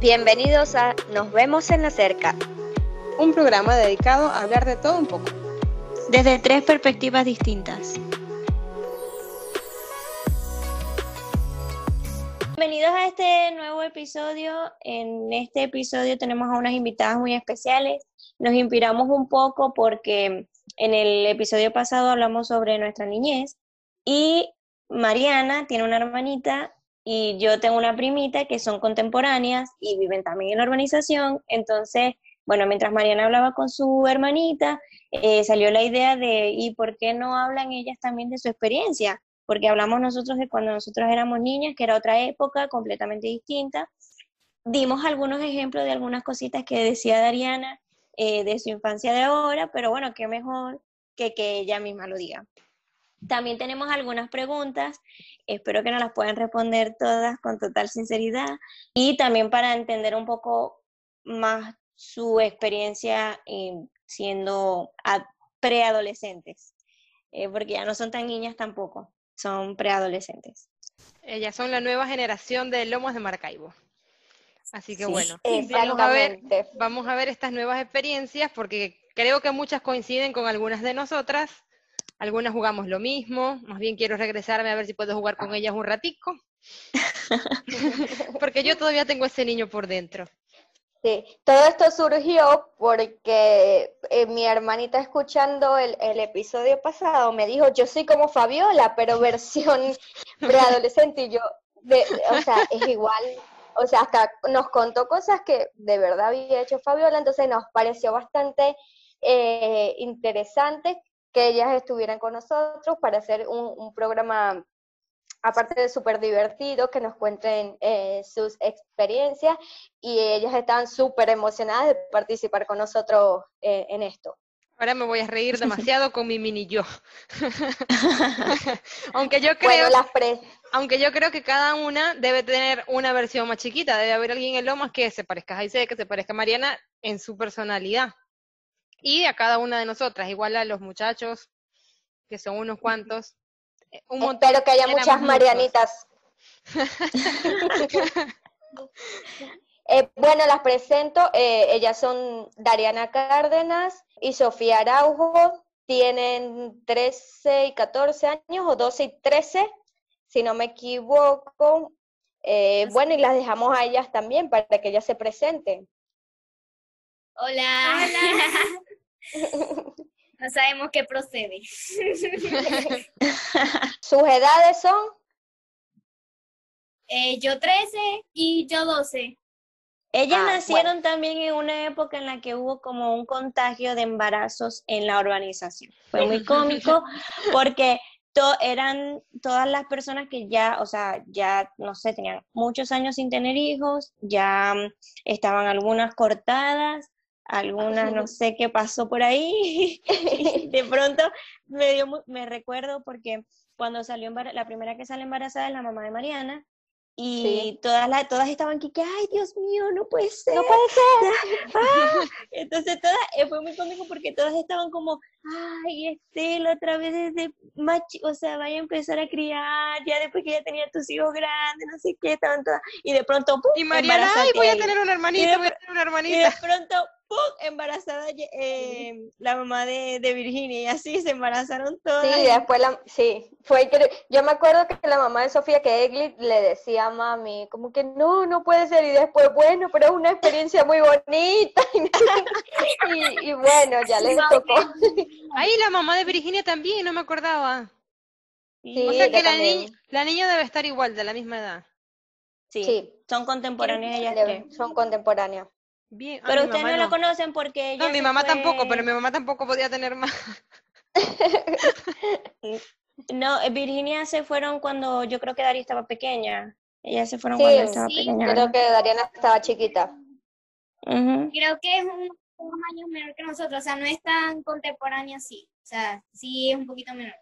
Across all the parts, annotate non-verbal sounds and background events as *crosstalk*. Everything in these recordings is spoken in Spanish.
Bienvenidos a Nos vemos en la cerca. Un programa dedicado a hablar de todo un poco. Desde tres perspectivas distintas. Bienvenidos a este nuevo episodio. En este episodio tenemos a unas invitadas muy especiales. Nos inspiramos un poco porque en el episodio pasado hablamos sobre nuestra niñez y Mariana tiene una hermanita y yo tengo una primita que son contemporáneas y viven también en la urbanización. Entonces, bueno, mientras Mariana hablaba con su hermanita, eh, salió la idea de, ¿y por qué no hablan ellas también de su experiencia? Porque hablamos nosotros de cuando nosotros éramos niñas, que era otra época completamente distinta. Dimos algunos ejemplos de algunas cositas que decía Dariana eh, de su infancia de ahora, pero bueno, qué mejor que que ella misma lo diga. También tenemos algunas preguntas, espero que nos las puedan responder todas con total sinceridad y también para entender un poco más su experiencia eh, siendo preadolescentes, eh, porque ya no son tan niñas tampoco, son preadolescentes. Ellas son la nueva generación de Lomos de Maracaibo. Así que bueno, vamos a, ver, vamos a ver estas nuevas experiencias porque creo que muchas coinciden con algunas de nosotras algunas jugamos lo mismo, más bien quiero regresarme a ver si puedo jugar con ellas un ratico, *laughs* porque yo todavía tengo ese niño por dentro. Sí, todo esto surgió porque eh, mi hermanita escuchando el, episodio pasado me dijo, yo soy como Fabiola, pero *laughs* versión preadolescente, y yo, o sea, es igual, o sea, hasta nos contó cosas que de verdad había hecho Fabiola, entonces nos pareció bastante eh, interesante que ellas estuvieran con nosotros para hacer un, programa, aparte de súper divertido, que nos cuenten eh, sus experiencias y ellas estaban súper emocionadas de participar con nosotros eh, en esto. Ahora me voy a reír *laughs* demasiado con mi mini yo. *laughs* aunque yo creo, aunque yo creo que cada una debe tener una versión más chiquita, debe haber alguien en Lomas que se parezca a Jaise, que se parezca a Mariana en su personalidad y a cada una de nosotras, igual a los muchachos, que son unos cuantos. Eh, Espero que haya muchas Marianitas. *laughs* Eh, bueno, las presento. Eh, ellas son Dariana Cárdenas y Sofía Araujo. Tienen 13 y 14 años, o 12 y 13, si no me equivoco. bueno, y las dejamos a ellas también para que ellas se presenten. Hola. Hola. *laughs* *laughs* No sabemos qué procede. *laughs* ¿Sus edades son? Eh, yo 13 y yo 12. Ellas ah, nacieron también en una época en la que hubo como un contagio de embarazos en la urbanización. Fue muy *laughs* cómico porque eran todas las personas que ya, o sea, ya, no sé, tenían muchos años sin tener hijos, ya mm, estaban algunas cortadas, algunas no sé qué pasó por ahí. *laughs* *laughs* de pronto me dio, me recuerdo porque cuando salió la primera que sale embarazada es la mamá de Mariana y todas las todas estaban aquí que ay Dios mío no puede ser no puede ser. *laughs* ¡Ah! entonces todas eh, fue muy cómico porque todas estaban como ay Estela otra vez desde machi o sea vaya a empezar a criar ya después que ya tenía tus hijos grandes no sé qué estaban todas y de pronto y Mariana ay voy a tener una hermanita voy a tener una hermanita y de pronto ¡pum! embarazada eh, la mamá de, Virginia y así se embarazaron todas. Sí, después la, sí, fue yo me acuerdo que la mamá de Sofía que Egli le decía a mami como que no, no puede ser y después bueno, pero es una experiencia muy bonita *laughs* y, bueno, ya les tocó. Ahí la mamá de Virginia también, no me acordaba. o sea que la niña, la niña debe estar igual, de la misma edad. Sí, son contemporáneas ellas Son contemporáneas. Bien. Pero ustedes no, la conocen porque ella No, mi mamá tampoco, pero mi mamá tampoco podía tener más. *laughs* no, eh, Virginia se fueron cuando yo creo que Daria estaba pequeña. Ellas se fueron cuando estaba sí, pequeña. Creo que Dariana estaba chiquita. Creo que es un, un año menor que nosotros, o sea, no es tan contemporánea así. O sea, sí es un poquito menor.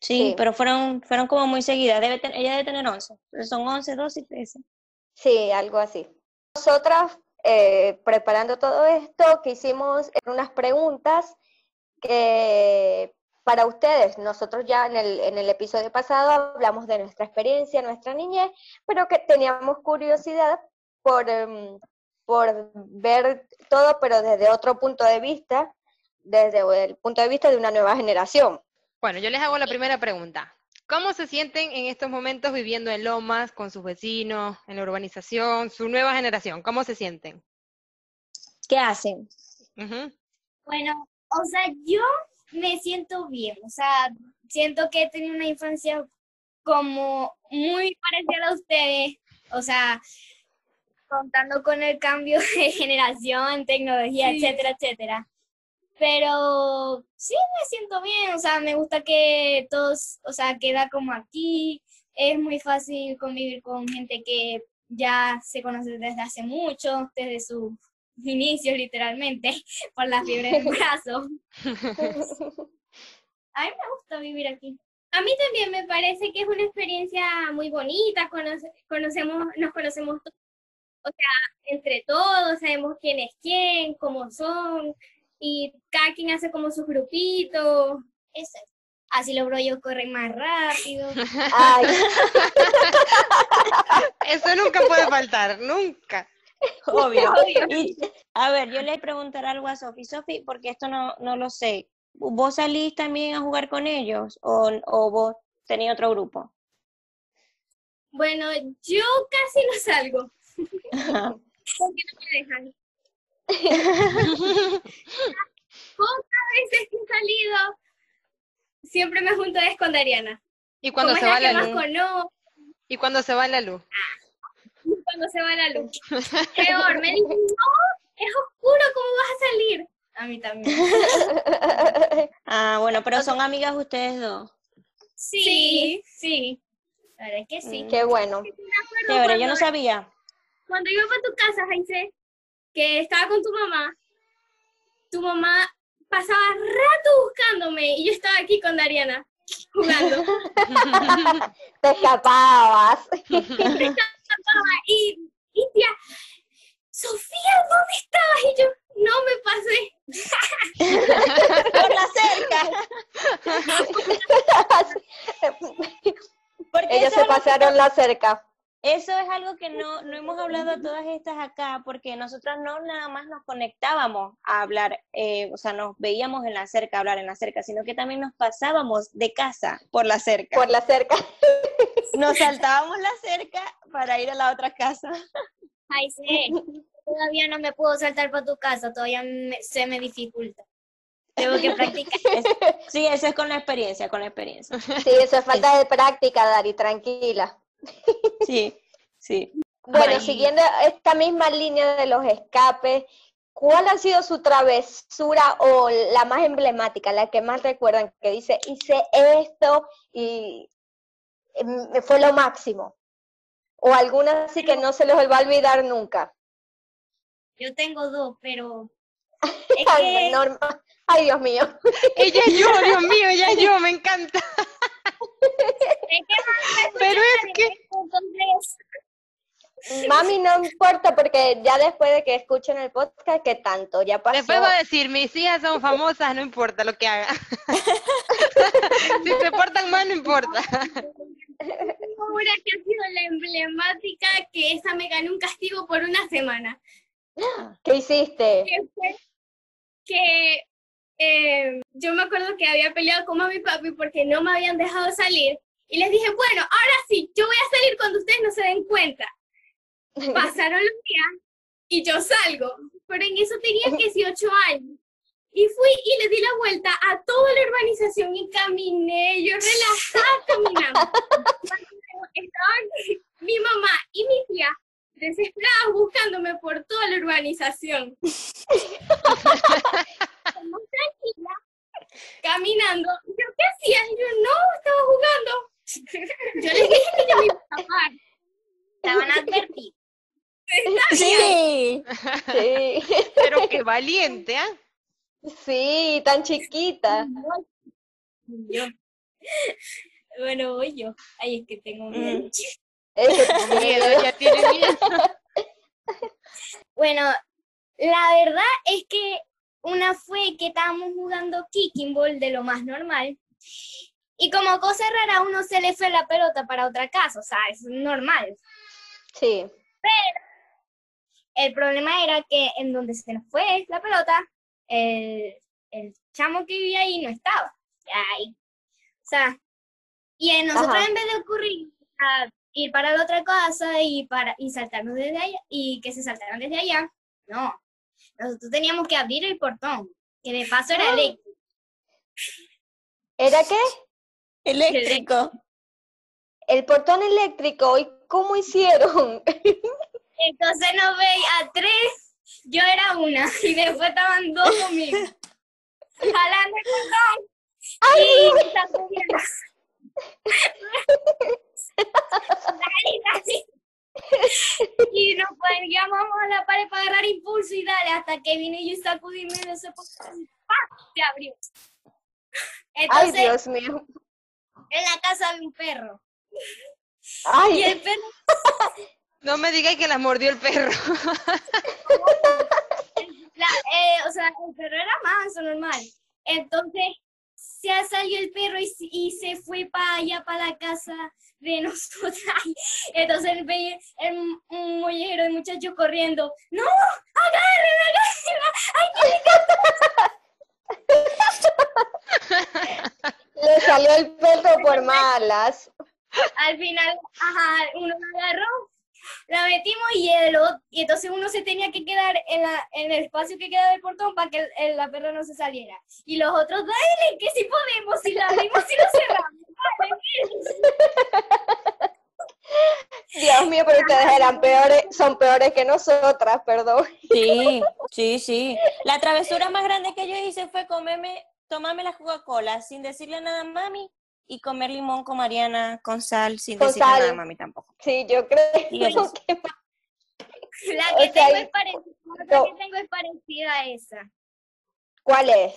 Sí, pero fueron, fueron como muy seguidas. Debe ella debe tener 11. Son 11, 12 y 13. Sí, algo así. Nosotras eh, preparando todo esto, que hicimos unas preguntas que para ustedes, nosotros ya en el, en el episodio pasado hablamos de nuestra experiencia, nuestra niñez, pero que teníamos curiosidad por, em, por ver todo, pero desde otro punto de vista, desde el punto de vista de una nueva generación. Bueno, yo les hago la primera pregunta. ¿Cómo se sienten en estos momentos viviendo en Lomas, con sus vecinos, en la urbanización, su nueva generación? ¿Cómo se sienten? ¿Qué hacen? Bueno, o sea, yo me siento bien, o sea, siento que he tenido una infancia como muy parecida a ustedes, o sea, contando con el cambio *laughs* de generación, tecnología, etcétera, etcétera. Pero sí me siento bien, o sea, me gusta que todos, o sea, queda como aquí, es muy fácil convivir con gente que ya se conoce desde hace mucho, desde sus inicios literalmente, *laughs* por la fiebre del *laughs* brazo. *laughs* A mí me gusta vivir aquí. A mí también me parece que es una experiencia muy bonita, conocemos, nos conocemos todos, o sea, entre todos, sabemos quién es quién, cómo son, y cada quien hace como sus grupitos. Eso Así los brollos corren más rápido. *laughs* *laughs* Eso nunca puede faltar, nunca. Obvio. a ver, yo le preguntaré algo a Sofi. Sofi, porque esto no, no lo sé. ¿Vos salís también a jugar con ellos o, o vos tenés otro grupo? Bueno, yo casi no salgo. *laughs* porque no me dejan. *laughs* Pocas veces que he salido, siempre me junto a con Dariana. ¿Y cuando se va la luz? ¿Y cuando se va la luz? cuando se va la luz. Peor, me dicen, no, es oscuro, ¿cómo vas a salir? A mí también. *laughs* ah, bueno, pero son amigas ustedes dos. Sí, sí. La verdad que sí. Mm. Qué bueno. Chévere, yo no sabía. Cuando iba para tu casa, Jaise, que estaba con tu mamá, tu mamá pasaba rato buscándome y yo estaba aquí con Dariana jugando. *laughs* Te escapabas. Te escapaba y, y tía, Sofía, ¿dónde estabas? Y yo, no me pasé. Por la cerca. *laughs* *laughs* Ellos se pasaron la cerca. Eso es algo que no, no hemos hablado a todas estas acá, porque nosotras no nada más nos conectábamos a hablar, eh, o sea, nos veíamos en la cerca, hablar en la cerca, sino que también nos pasábamos de casa por la cerca. Por la cerca. *laughs* Nos saltábamos la cerca para ir a la otra casa. Ay, sí. Todavía no me puedo saltar para tu casa, todavía se me dificulta. Tengo que practicar. *laughs* sí, eso es con la experiencia, con la experiencia. Sí, eso es falta de práctica, Dari, tranquila. Sí, sí. Bueno, siguiendo esta misma línea de los escapes, ¿cuál ha sido su travesura o la más emblemática, la que más recuerdan, que dice, hice esto y me fue lo máximo? ¿O alguna así que no se les va a olvidar nunca? Yo tengo dos, pero... *laughs* Ay, Ay, Dios mío. Ella es yo, Dios mío, ella es yo, me encanta. *laughs* Pero es que... Mami, no importa porque ya después de que escuchen el podcast, ¿qué tanto? Ya pasó. Después va a decir, mis hijas son famosas, no importa lo que haga. *laughs* si se portan mal, no importa. Ahora que ha sido la emblemática que esa me ganó un castigo por una semana. ¿Qué hiciste? Que, eh, yo me acuerdo que había peleado con mami y papi porque no me habían dejado salir y les dije, bueno, ahora sí, yo voy a salir cuando ustedes no se den cuenta. *laughs* Pasaron los días y yo salgo, pero en eso tenía 18 años. Y fui y le di la vuelta a toda la urbanización y caminé, yo relajada caminando. *laughs* Estaban mi mamá y mi tía desesperadas buscándome por toda la urbanización. *laughs* Como tranquila, caminando. ¿Yo qué hacía? yo no, estaba jugando. Yo les dije que yo me iba a tapar. Estaban advertidos. Sí. sí. *laughs* Pero qué valiente, ¿ah? Sí, tan chiquita. Yo. Bueno, voy yo. Ay, es que tengo miedo. Mm. *laughs* miedo, ya tiene miedo. *laughs* Bueno, la verdad es que una fue que estábamos jugando kicking ball de lo más normal y como cosa rara, a uno se le fue la pelota para otra casa, o sea, es normal. Sí. Pero el problema era que en donde se nos fue la pelota, el, el chamo que vivía ahí no estaba. Ahí. O sea, y en nosotros Ajá. en vez de ocurrir a ir para la otra casa y para y saltarnos desde allá y que se saltaran desde allá, no. Nosotros teníamos que abrir el portón, que de paso era Ah. eléctrico. ¿Era qué? Eléctrico. El portón eléctrico. ¿Y cómo hicieron? Entonces nos veía a tres, yo era una, y después estaban dos conmigo. Jalando el portón. y sacudiendo. Dale, dale. Y nos poníamos a la pared para agarrar impulso y dale, hasta que vine yo y sacudíme de ese portón. y ¡pam! Se abrió. Ay, Dios mío. En la casa había un perro. Y Ay, el perro No me digáis que la mordió el perro. *laughs* La- eh, o sea, el perro era manso, normal. Entonces, se salió el perro y, se- y se fue para allá, para la casa de *laughs* nosotras. Entonces, veía el, un mollejero de muchachos corriendo. ¡No! ¡Agárrenla, agárrenla! ¡Ay, *laughs* le salió el perro por malas. Al final, ajá, uno la agarró, la metimos y, el, ot- y entonces uno se tenía que quedar en, la, en el espacio que queda del portón para que el- el- la perra no se saliera. Y los otros, dale, que si podemos, si la abrimos y lo cerramos. *laughs* Dios mío, pero ustedes eran peores, son peores que nosotras, perdón. Sí, sí, sí. La travesura más grande que yo hice fue comerme, tomarme la Coca-Cola sin decirle nada a mami y comer limón con Mariana con sal sin Con decirle sal. nada a mami tampoco. Sí, yo creo *laughs* que La O que, sea, tengo es parecida, la no. que tengo es parecida a esa. ¿Cuál es?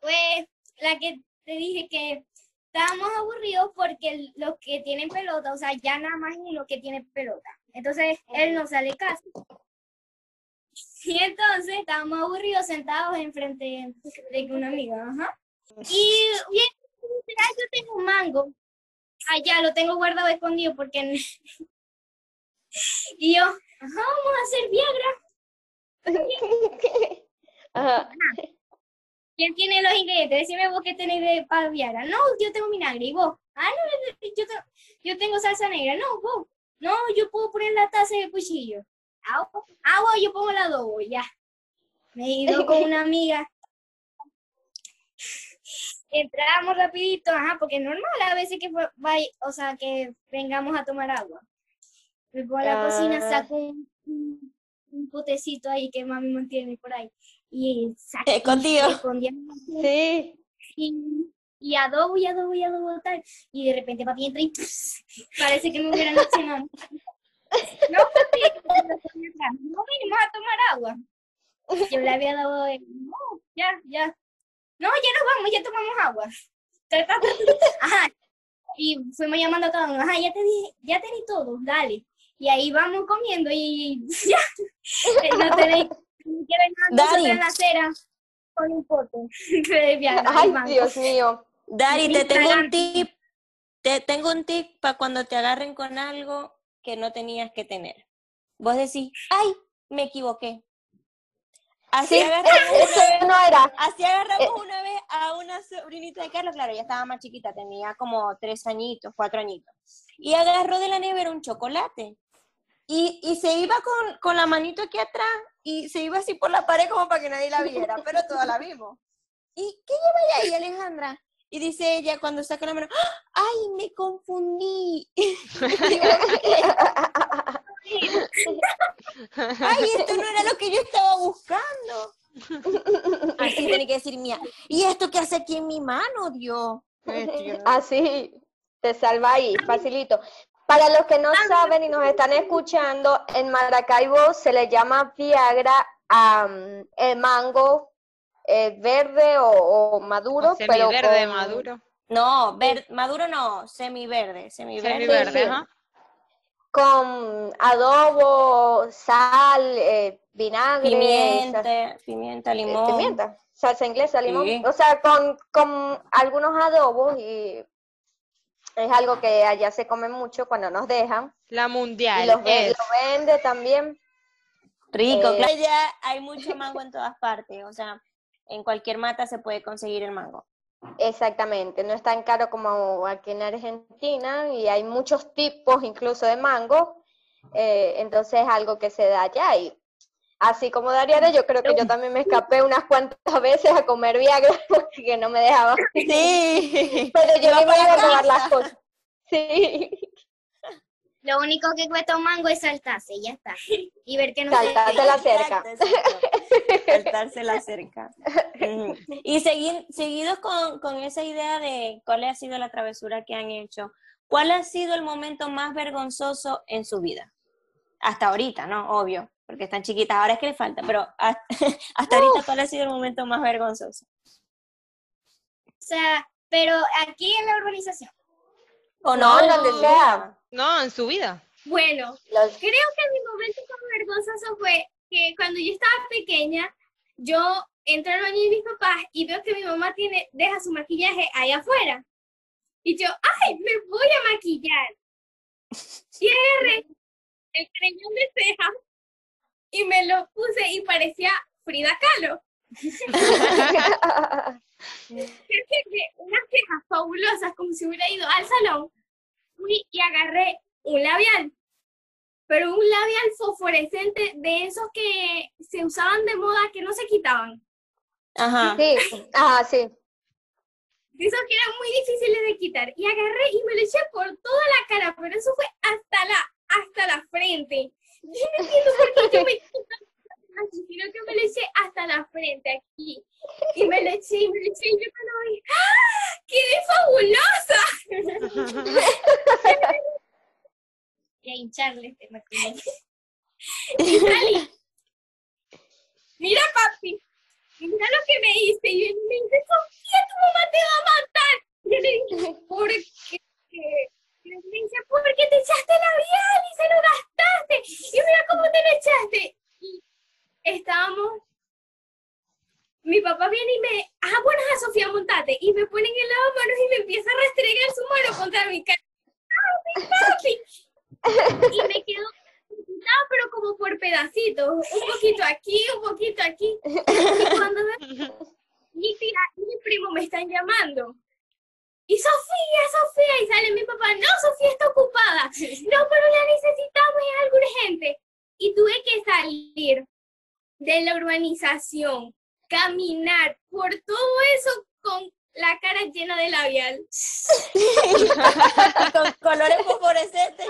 Pues la que te dije que estábamos aburridos porque los que tienen pelota, o sea, ya nada más uno que tiene pelota. Entonces, él no sale casi. Y entonces estábamos aburridos sentados enfrente de una amiga, ajá. Y bien, ah, yo tengo un mango. Allá lo tengo guardado escondido porque... *laughs* y yo, ajá, vamos a hacer Viagra. *laughs* Ajá. ¿Quién tiene los ingredientes? Decime vos qué tenés de para Viagra. No, yo tengo vinagre. ¿Y vos? Ah, no, yo, yo tengo salsa negra. No, vos. No, yo puedo poner la taza de cuchillo. Ah, vos, ah, yo pongo el adobo, ya. Me he ido con *laughs* una amiga. Entramos rapidito, ajá, porque es normal a veces que fue- vay- o sea, que vengamos a tomar agua. Me pongo a la Ah. cocina, saco un, un, un potecito ahí que mami mantiene por ahí. Y saco Escondido. Sí. y, y adobo y adobo y adobo tal. Y de repente papi entra y *laughs* parece que me hubieran accionado. No, no vinimos a tomar agua. Yo le había dado el, no, ya, ya. No, ya nos vamos, ya tomamos agua. Ajá. Y fuimos llamando a todos, ajá, ya te dije, ya te di todo, dale. Y ahí vamos comiendo y *laughs* ya. No tenéis ni que ver nada en la acera con un pote de Ay. Dios mío. Dari, te tengo un tip. Te tengo un tip para cuando te agarren con algo que no tenías que tener. Vos decís, ay, me equivoqué. Así Sí, agarramos *laughs* una vez, era. así agarramos una vez a una sobrinita de Carlos, claro, ya estaba más chiquita, tenía como tres añitos, cuatro añitos. Y agarró de la nevera un chocolate. Y, y se iba con, con la manito aquí atrás y se iba así por la pared como para que nadie la viera, pero todas la vimos. ¿Y qué lleva ahí, Alejandra? Y dice ella cuando saca la mano, ¡Ah! ¡ay, me confundí! *laughs* ¡Ay, *laughs* esto no era lo que yo estaba buscando! Así tiene que decir mía. ¿Y esto qué hace aquí en mi mano, Dios? Así, te salva ahí, facilito. Para los que no saben y nos están escuchando, en Maracaibo se le llama Viagra am, el mango eh, verde o, o maduro, pero Semiverde, con, maduro. No, ver- maduro no, semiverde, semiverde. Semiverde, sí. ajá. con adobo, sal, eh, vinagre, sal- Pimienta, pimienta, eh, limón. pimienta, salsa inglesa, limón, Sí. o sea, con, con algunos adobos y es algo que allá se come mucho cuando nos dejan La y mundial los ve- es lo vende también. Rico, Eh, claro, ya hay mucho mango en todas partes, o sea, en cualquier mata se puede conseguir el mango. Exactamente, no es tan caro como aquí en Argentina y hay muchos tipos incluso de mango, eh, entonces es algo que se da allá y así como Dariana, yo creo que yo también me escapé unas cuantas *laughs* veces a comer Viagra *laughs* porque no me dejaba, Sí. pero yo me iba a robar las cosas. Sí, Lo único que cuesta un mango es saltarse, y ya está. Y ver que no se saltarse la cerca. Saltarse la cerca. *laughs* Y segui- seguidos con, con esa idea de cuál ha sido la travesura que han hecho, ¿cuál ha sido el momento más vergonzoso en su vida? Hasta ahorita, ¿no? Obvio, porque están chiquitas, ahora es que les falta, pero hasta, *laughs* hasta ahorita, ¿cuál ha sido el momento más vergonzoso? O sea, pero aquí en la urbanización. O No, no, donde sea. No, en su vida. Bueno, Los- creo que mi momento más vergonzoso fue que cuando yo estaba pequeña, yo entro al baño de mis papás y veo que mi mamá tiene, deja su maquillaje ahí afuera. Y yo, ¡ay, me voy a maquillar! Y agarré el creyón de ceja y me lo puse y parecía Frida Kahlo. *laughs* Unas cejas fabulosas, como si hubiera ido al salón. Fui y agarré un labial, pero un labial fosforescente de esos que se usaban de moda que no se quitaban. Ajá. Sí, ah, sí. De esos que eran muy difíciles de quitar. Y agarré y me lo eché por toda la cara, pero eso fue hasta la, hasta la frente. Yo no entiendo por qué yo me así, sino que me lo eché hasta la frente aquí. Y me lo eché y me lo eché y yo cuando vi, ¡ah! ¡Quedé fabulosa! *laughs* y a hincharle este maquillaje. *laughs* y salí. Mira, papi, mira lo que me hice. Y él me dice, Sofía, tu mamá te va a matar. Y yo le dije, ¿por qué? Y me dice, porque te echaste labial y se lo gastaste. Y mira cómo te lo echaste. Y estábamos. Mi papá viene y me, ah, bueno, a Sofía, montate. Y me ponen el lavamanos y me empieza a restregar su mano contra mi cara. Y me quedo pintada, pero como por pedacitos. Un poquito aquí, un poquito aquí. Y cuando veo mi tía y mi primo me están llamando. Y Sofía, Sofía, y sale mi papá, no, Sofía está ocupada. No, pero la necesitamos, es algo urgente. Y tuve que salir de la urbanización, caminar por todo eso con la cara llena de labial. *laughs* Con colores fosforescentes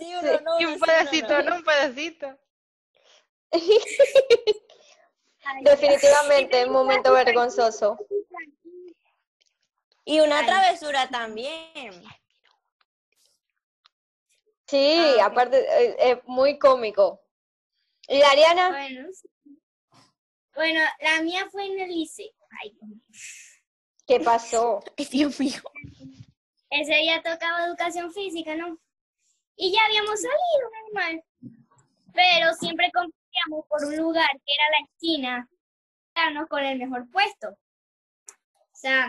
y uno no. Y un uno pedacito, no. ¿no? Un pedacito. *laughs* Definitivamente, un momento vergonzoso. Y una Ay. travesura también. Sí, Ah, aparte, eh, es muy cómico. ¿Y Ariana? Bueno, sí. Bueno, la mía fue en el liceo. Ay, Dios mío. ¿Qué pasó? Ay, Dios mío. Ese día tocaba educación física, ¿no? Y ya habíamos salido, normal. Pero siempre competíamos por un lugar que era la esquina, con el mejor puesto. O sea,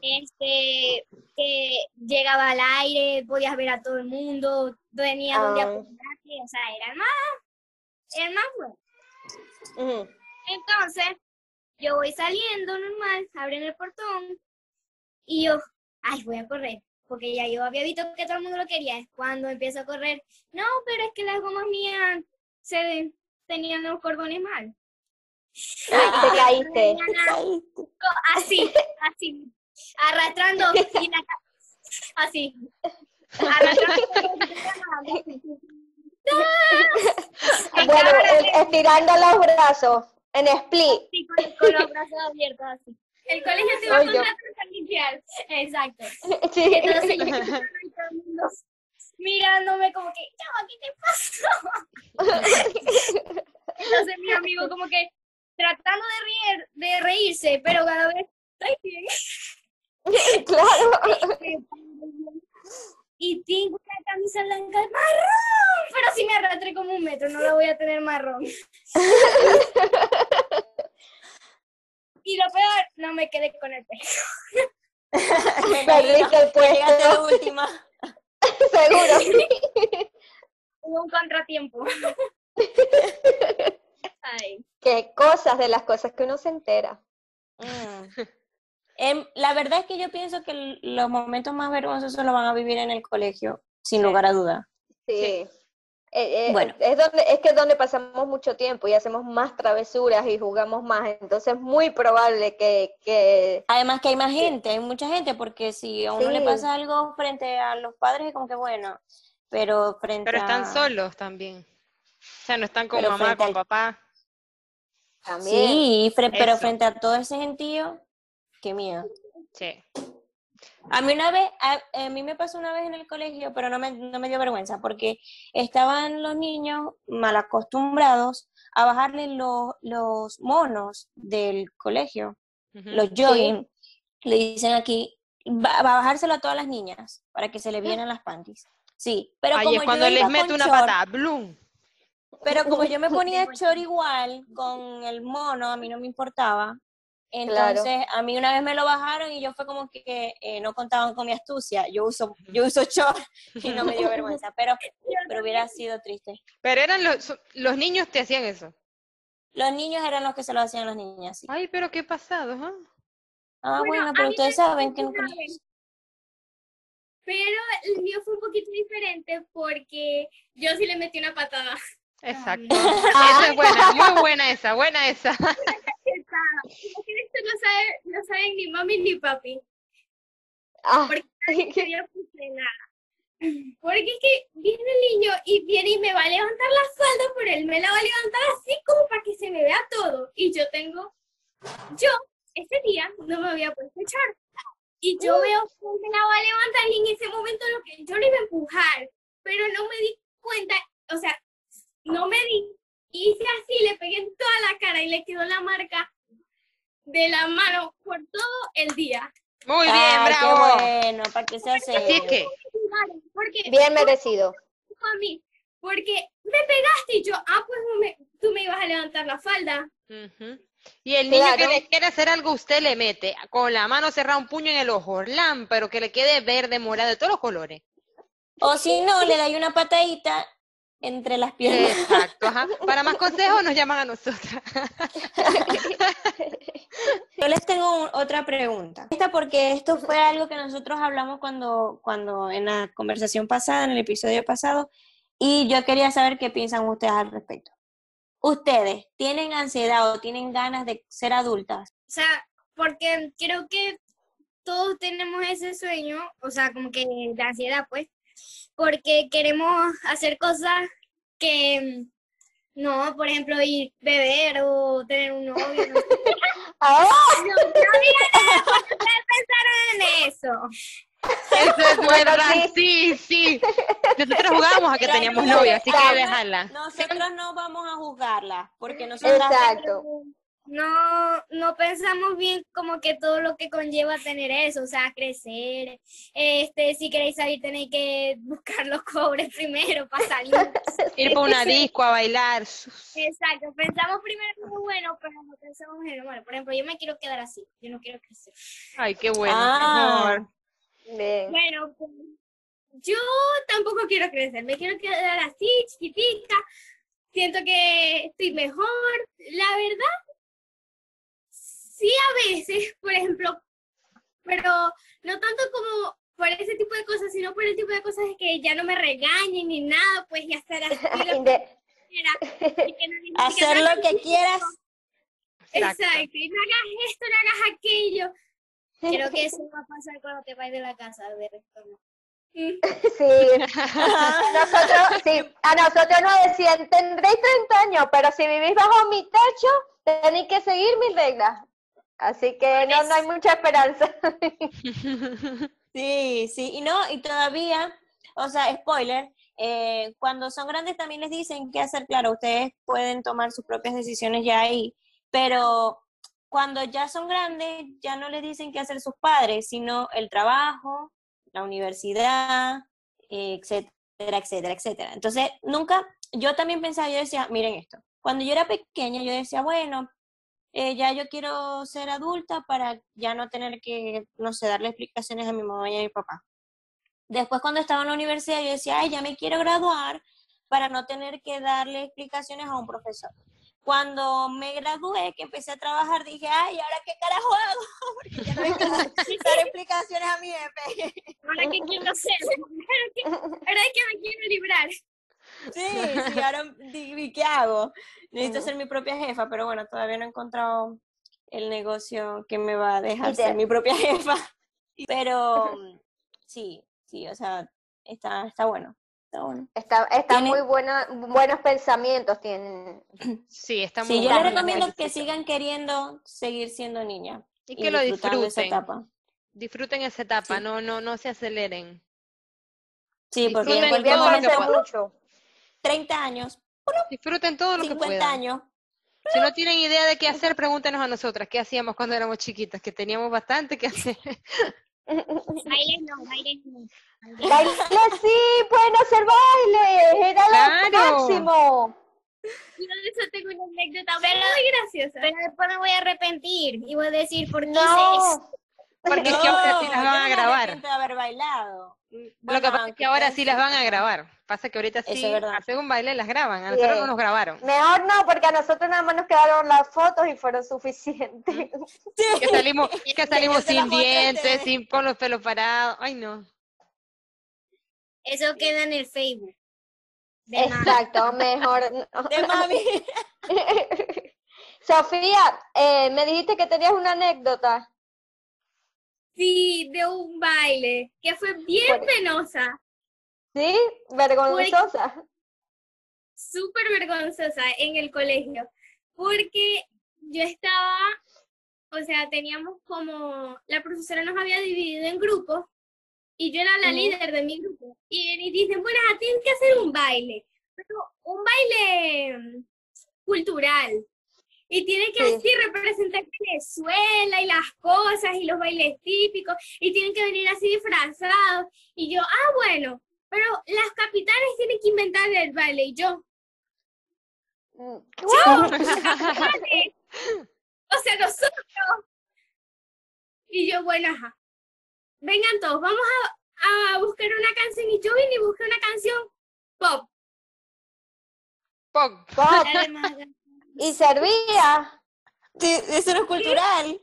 este, que llegaba al aire, podías ver a todo el mundo, venía donde apuntarte, o sea, era el más, el más bueno. Ujú. Entonces, yo voy saliendo normal, abren el portón y yo, ay, voy a correr, porque ya yo había visto que todo el mundo lo quería. Es cuando empiezo a correr, no, pero es que las gomas mías se tenían los cordones mal. Te caíste. Así, así, arrastrando y la así, arrastrando. En *laughs* Bueno, estirando los brazos en split. Sí, con, con los brazos abiertos así. El colegio te va a contratar para limpiar. Exacto. *laughs* Sí. Entonces yo todo el mundo mirándome como que, chava, ¿qué te pasó? *laughs* Entonces mi amigo como que tratando de reír, de reírse, pero cada vez estoy bien. *laughs* Claro. Y tengo una camisa blanca marrón, pero sí me arrastré como un metro, no la voy a tener marrón. *laughs* Y lo peor, no me quedé con el pelo. *laughs* Perdiste el Llegaste de puesto, última. *laughs* seguro. Hubo un contratiempo. Ay. Qué cosas de las cosas que uno se entera. Mm. Em, la verdad es que yo pienso que los momentos más vergonzosos los van a vivir en el colegio, sin Sí. lugar a duda. Sí. Eh, eh, Bueno. es, donde, es que es donde pasamos mucho tiempo y hacemos más travesuras y jugamos más. Entonces es muy probable que, que Además que hay más gente, hay mucha gente, porque si a uno le pasa algo frente a los padres es como que bueno, pero frente Pero están a... solos también. O sea, no están con Pero mamá, con al- papá. también. Sí, fre- pero frente a todo ese gentío, qué miedo. Sí. A mí una vez, a, a mí me pasó una vez en el colegio, pero no me, no me dio vergüenza, porque estaban los niños mal acostumbrados a bajarle los, los monos del colegio, los jogging, le dicen aquí, va, va a bajárselo a todas las niñas para que se le vieran las panties. Sí, pero Ahí como es cuando yo les meto una short, patada. ¡Blum! pero como yo me *laughs* ponía short igual con el mono, a mí no me importaba. Claro. Entonces, a mí una vez me lo bajaron y yo fue como que eh, no contaban con mi astucia. Yo uso, yo uso short y no me dio *laughs* vergüenza, pero, pero hubiera sido triste. Pero eran los, los niños te hacían eso. Los niños eran los que se lo hacían a los niños, sí. Ay, pero qué pasado, ¿ah? Ah, Bueno, pero ustedes saben que vez. Pero el mío fue un poquito diferente porque yo sí le metí una patada. Exacto. *laughs* Esa es buena, muy buena esa, buena esa. Porque esto no, sabe, no saben ni mami ni papi. Ah, Que yo puse nada. Porque es que viene el niño y viene y me va a levantar la falda por él. Me la va a levantar así como para que se me vea todo. Y yo tengo, yo ese día no me había puesto short. Y yo veo que me la va a levantar y en ese momento lo que yo le iba a empujar. Pero no me di cuenta, o sea, no me di. Hice así, le pegué en toda la cara y le quedó la marca de la mano por todo el día. Muy bien, Ay, bravo. qué bueno, para que sea Así es que, Porque bien merecido. a mí, porque me pegaste y yo, ah, pues me- tú me ibas a levantar la falda. Y el niño que le quiere hacer algo, usted le mete con la mano cerrada un puño en el ojo, lam, pero que le quede verde, morado, de todos los colores. O si no, le dais una patadita entre las piernas. Exacto, ajá. Para más consejos nos llaman a nosotras. *laughs* Yo les tengo un- otra pregunta. Esta porque esto fue algo que nosotros hablamos cuando, cuando en la conversación pasada, en el episodio pasado, y yo quería saber qué piensan ustedes al respecto. ¿Ustedes tienen ansiedad o tienen ganas de ser adultas? O sea, porque creo que todos tenemos ese sueño, o sea, como que de ansiedad, pues, porque queremos hacer cosas que, no, por ejemplo, ir beber o tener un novio. No, sé. *laughs* Ah, no, no ustedes pensaron en eso. Eso es Bueno, verdad, sí, sí. Nosotros jugábamos a que teníamos no, novio, así que déjala. Nosotros no vamos a juzgarla, porque nosotros Exacto. No, no pensamos bien como que todo lo que conlleva tener eso, o sea, crecer. Este, si queréis salir tenéis que *laughs* buscar los cobres primero para salir. Ir para una disco a bailar. Exacto, pensamos primero en lo bueno, pero no pensamos en lo malo. Por ejemplo, yo me quiero quedar así, yo no quiero crecer. Ay, qué bueno. Ah. amor. Bien. Bueno, pues, yo tampoco quiero crecer, me quiero quedar así, chiquitita. Siento que estoy mejor. La verdad, sí a veces, por ejemplo, pero no tanto como por ese tipo de cosas, sino por el tipo de cosas que ya no me regañen ni nada, pues ya estar así lo *laughs* que Inde- quiera. y que no- *laughs* y que hacer lo que quieras. Exacto. Exacto, y no hagas esto, no hagas aquello. Creo que eso va a pasar cuando te vayas de la casa, de resto no. Mm. Sí, *laughs* nosotros, sí, a nosotros nos decían, tendréis 30 años, pero si vivís bajo mi techo, tenéis que seguir mis reglas. Así que no, no hay mucha esperanza. *laughs* Sí, sí, y no, y todavía, o sea, spoiler, eh, cuando son grandes también les dicen qué hacer, claro, ustedes pueden tomar sus propias decisiones ya ahí, pero cuando ya son grandes ya no les dicen qué hacer sus padres, sino el trabajo, la universidad, eh, etcétera, etcétera, etcétera. Entonces, nunca, yo también pensaba, yo decía, miren esto, cuando yo era pequeña yo decía, bueno, eh, ya yo quiero ser adulta para ya no tener que, no sé, darle explicaciones a mi mamá y a mi papá. Después cuando estaba en la universidad yo decía, ay, ya me quiero graduar para no tener que darle explicaciones a un profesor. cuando me gradué, que empecé a trabajar, dije, ay, ¿ahora qué carajo hago? *laughs* Porque ya no hay que *laughs* dar explicaciones a mi jefe. Ahora qué quiero hacer, *laughs* ahora que, ahora que me quiero librar. Sí, sí, *laughs* ahora ¿qué hago? Necesito ser mi propia jefa, pero bueno, todavía no he encontrado el negocio que me va a dejar ser mi propia *laughs* jefa. Pero *laughs* sí, sí, o sea, está, está bueno, está bueno. Está, está Tiene- muy buena, buenos pensamientos tienen. *clears throat* Sí, está muy Sí, yo les recomiendo que sigan queriendo seguir siendo niña Y que lo disfrutando esa disfruten. etapa. Disfruten esa etapa, Sí. no, no, no se aceleren. Sí, porque en Disfruten cualquier momento, mucho. 30 años, Disfruten todo lo que 50 puedan. años, Si no tienen idea de qué hacer, pregúntenos a nosotras qué hacíamos cuando éramos chiquitas, que teníamos bastante que hacer. Bailes no, bailes no. Baile sí, pueden hacer baile, era lo Claro. máximo. Yo de eso tengo una anécdota muy graciosa. Pero después me voy a arrepentir y voy a decir por qué hice eso. No, Porque es que No, ahora sí las van no a grabar. de haber bailado. Lo que Bueno, pasa es que ahora sí las van a grabar. Pasa que ahorita sí, hacer un baile las graban. A nosotros no nos grabaron. mejor no, porque a nosotros nada más nos quedaron las fotos y fueron suficientes. *laughs* Que salimos, que salimos sin dientes, sin, con los pelos parados. Ay, no. Eso queda en el Facebook. De. Exacto, *laughs* mejor. no. De mami. *laughs* Sofía, eh, me dijiste que tenías una anécdota. Sí, de un baile que fue bien Bueno. penosa, ¿Sí? Vergonzosa. súper vergonzosa en el colegio, porque yo estaba, o sea, teníamos como, la profesora nos había dividido en grupos y yo era la líder de mi grupo. Y, y dicen, bueno, tienes que hacer un baile, pero un baile mm, cultural. Y tiene que Sí. así representar Venezuela y las cosas y los bailes típicos y tienen que venir así disfrazados. Y yo, ah, bueno, pero las capitales tienen que inventar el baile y yo, Mm, "Vale". *laughs* *laughs* o sea, nosotros. Y yo, bueno, ajá. Vengan todos, vamos a, a buscar una canción. Y yo vine y busqué una canción pop. Pop, Además, Y servía. Sí, eso no es cultural.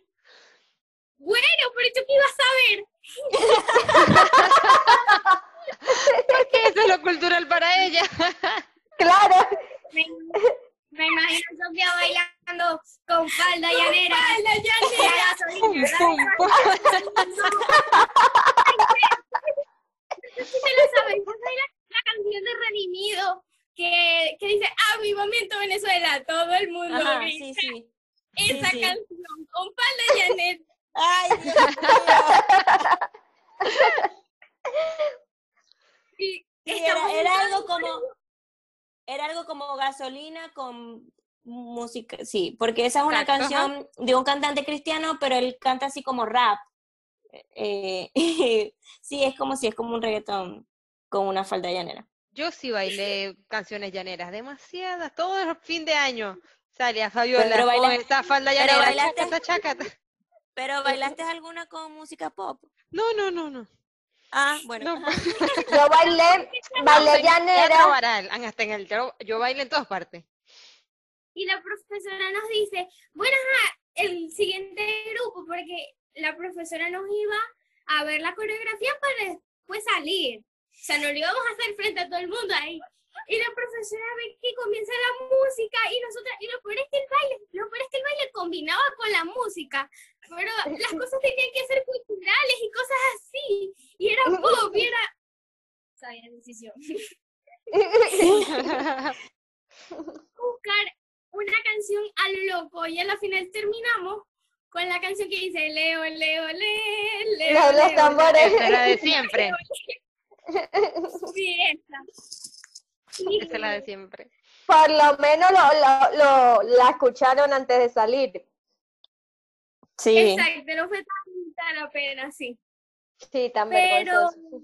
bueno, pero yo qué iba a saber. *laughs* Porque eso es lo cultural para ella. *laughs* Claro. Me, me imagino Sofía bailando con falda llanera. Falda llanera. Pum, pum, pum. si se lo saben, la, la canción de Redimido que, que dice Avivamiento Venezuela, todo el mundo Ajá, grita sí, sí. esa sí. canción con falda llanera. Ay, Dios mío. Y Sí, estamos era, era en algo todo- como era algo como gasolina con música, sí, porque esa es una Exacto, canción de un cantante cristiano, pero él canta así como rap. Eh, *laughs* sí, es como si es como un reggaetón con una falda llanera. Yo sí bailé *laughs* canciones llaneras, demasiadas, todo el fin de año. Salía Fabiola Pero con baila- esta falda pero llanera, bailaste- chacata, chacata. Pero *laughs* ¿bailaste alguna con música pop? No, no, no, no. Ah, bueno. No, ajá. Yo bailé, *laughs* bailé llanera. Baral, hasta en el teatro- yo bailé en todas partes. Y la profesora nos dice, bueno, ajá, el siguiente grupo, porque la profesora nos iba a ver la coreografía para después salir. O sea, no lo íbamos a hacer frente a todo el mundo ahí. Y la profesora ve que comienza la música y nosotras, y lo peor es que el baile, lo peor es que el baile combinaba con la música, pero las *laughs* cosas tenían que ser culturales y cosas así. Y era *laughs* pop, y era... Sabía decisión. *laughs* buscar una canción a lo loco y a la final terminamos con la canción que dice Leo, Leo, Leo, Leo. Los- Leo, tambores. La de siempre. Sí, esa. *laughs* Esa es la de siempre. Por lo menos lo, lo, lo- la escucharon antes de salir. Sí. Exacto, no fue tan, tan apenas, sí. Sí, tan Pero, vergonzoso.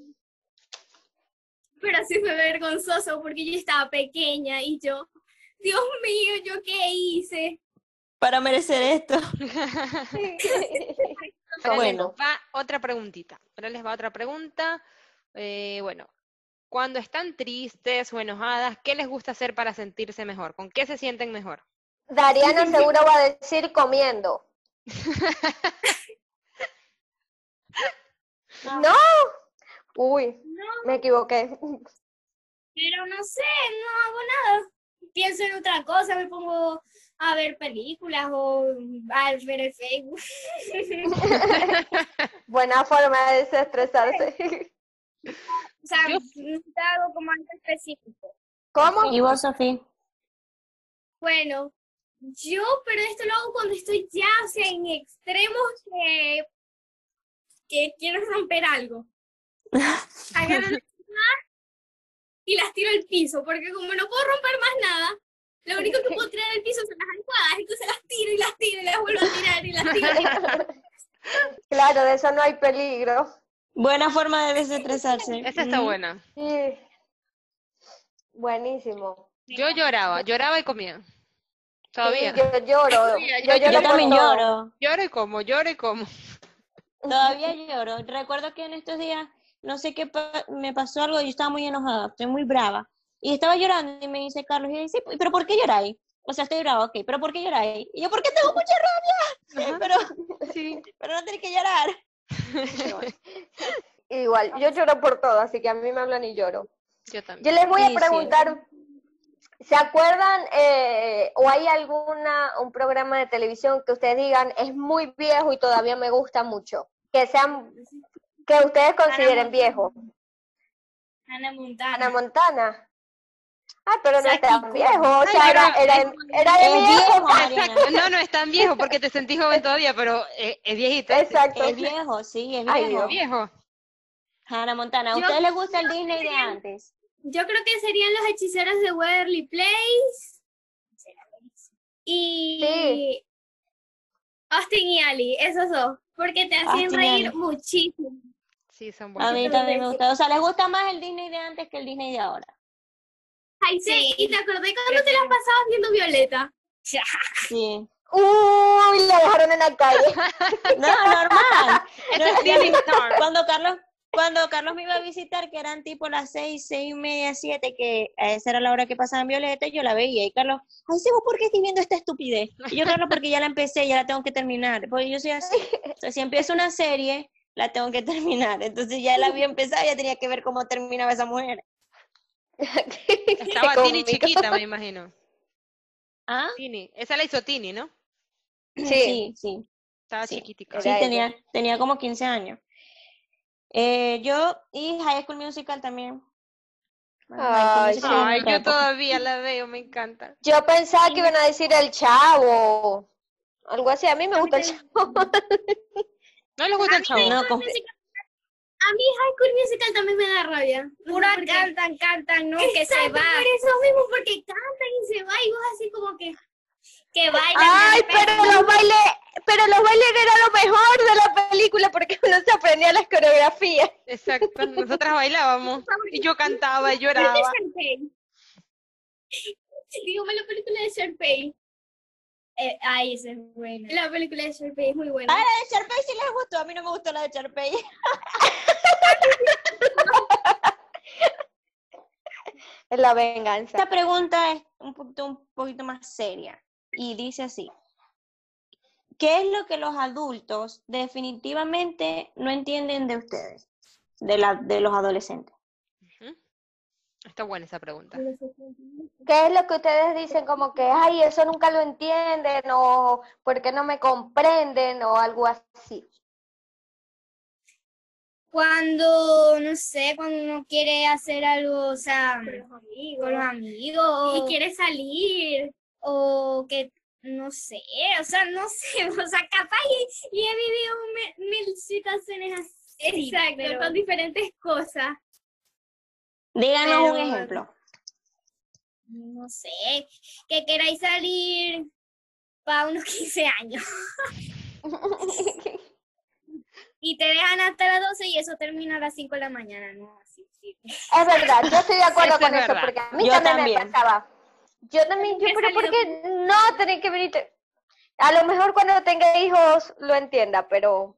pero sí fue vergonzoso porque yo estaba pequeña y yo, Dios mío, ¿yo qué hice? Para merecer esto. *laughs* *laughs* Bueno. les va otra preguntita. Ahora les va otra pregunta. Eh, bueno, cuando están tristes o enojadas, ¿qué les gusta hacer para sentirse mejor? ¿Con qué se sienten mejor? Dariana seguro va a decir comiendo. *laughs* No. Uy, No, me equivoqué. pero no sé, no hago nada. Pienso en otra cosa, me pongo a ver películas o a ver el Facebook. *laughs* Buena forma de desestresarse. *laughs* O sea, Yo- hago como algo específico. ¿Cómo? ¿Y vos, Sofía? Bueno, yo, pero esto lo hago cuando estoy ya, o sea, en extremos que, que quiero romper algo. *laughs* Agarro las y las tiro al piso, porque como no puedo romper más nada, lo único que puedo tirar al piso son las almohadas, entonces las tiro y las tiro y las vuelvo a tirar y las tiro. *laughs* Claro, de eso no hay peligro. Buena forma de desestresarse. Esa está buena. Sí. Buenísimo. Yo lloraba, lloraba y comía. Todavía. Sí, yo lloro. Yo, yo- lloro Yo por también todo. lloro. Lloro y como, lloro y como. *laughs* Todavía lloro. Recuerdo que en estos días, no sé qué pa- me pasó algo, yo estaba muy enojada, estoy muy brava. Y estaba llorando y me dice Carlos, y dice, ¿pero por qué lloráis? O sea, estoy brava, ok, ¿pero por qué lloráis? Y yo, porque tengo mucha rabia, Ajá, *laughs* pero, Sí. *laughs* pero no tenés que llorar. *laughs* Igual, yo lloro por todo, así que a mí me hablan y lloro. Yo también. Yo les voy a sí. preguntar, ¿se acuerdan eh, o hay alguna un programa de televisión que ustedes digan es muy viejo y todavía me gusta mucho? Que sean que ustedes consideren Montana. viejo. Ana Montana. Ana Montana. Ah, pero no es tan viejo, o Ay, sea, era, era, es- era de Es mi viejo. *laughs* No, no es tan viejo porque te sentís joven todavía, pero eh, es viejito. Exacto. Es viejo, sí, es Ay, viejo. Dios. Viejo. Hannah Montana, ¿a ustedes les gusta el Disney de antes? Yo creo que serían los hechiceros de Waverly Place. Y Sí. Austin y Ali, esos dos. Porque te Austin y reír muchísimo. Sí, son A buenos. mí también me gusta. O sea, ¿les gusta más el Disney de antes que el Disney de ahora? Ay, sí. ¿Y te acordé cuando te las pasabas viendo Violeta? Sí. Uy, la dejaron en la calle. *laughs* No, normal. Ese es Star. *laughs* Cuando Carlos, cuando Carlos me iba a visitar, que eran tipo las seis, seis y media, siete, que a esa era la hora que pasaba en Violeta, yo la veía. Y Carlos, ay, sí, ¿vos por qué estoy viendo esta estupidez? Y yo, Carlos, porque ya la empecé, ya la tengo que terminar. Porque yo soy así. O sea, si empiezo una serie, la tengo que terminar. Entonces ya la había empezado, ya tenía que ver cómo terminaba esa mujer. Estaba *laughs* Tini chiquita, me *laughs* imagino. ¿Ah? Tini. Esa la hizo Tini, ¿no? Sí. Sí, sí. Estaba Sí. chiquitica. Sí, tenía, tenía como 15 años. Eh, yo, y High School Musical también. Bueno, Ay, Musical Ay, yo todavía la veo, me encanta. Yo pensaba que iban a decir el chavo. Algo así, a mí me gusta el chavo. ¿No les *laughs* gusta el chavo? No, con- A mí High School Musical también me da rabia. Pura cantan, cantan, ¿no? que se va. Por eso mismo, porque cantan y se va y vos así como que, que bailan. Ay, pero los bailes, pero los bailes era lo mejor de la película porque uno se aprendía las coreografías. Exacto, nosotras bailábamos. *laughs* Y yo cantaba y ¿Viste lloraba. Sharpay? Dígame la película de Sharpay. Eh, ay, esa es buena. La película de Sharpay es muy buena. Ah, la de Sharpay sí les gustó, a mí no me gustó la de Sharpay. Es la venganza. Esta pregunta es un poquito, un poquito más seria y dice así. ¿Qué es lo que los adultos definitivamente no entienden de ustedes, de, la, de los adolescentes? Está buena esa pregunta. ¿Qué es lo que ustedes dicen como que, ay, eso nunca lo entienden o por qué no me comprenden o algo así? Cuando, no sé, cuando uno quiere hacer algo, o sea, con los amigos, y quiere salir, o que, no sé, o sea, no *laughs* sé, o sea, capaz y, y he vivido mil situaciones así, Exacto, pero- con diferentes cosas, Díganos un ejemplo. no sé, que queráis salir para unos *laughs* 15 años *laughs* y te dejan hasta las 12 y eso termina a las 5 de la mañana, ¿no? Así, sí. Es verdad, yo estoy de *laughs* acuerdo es con eso porque a mí Yo también, también. me pasaba. Yo también, yo, pero ¿por qué no tenés que venirte? A lo mejor cuando tenga hijos lo entienda, pero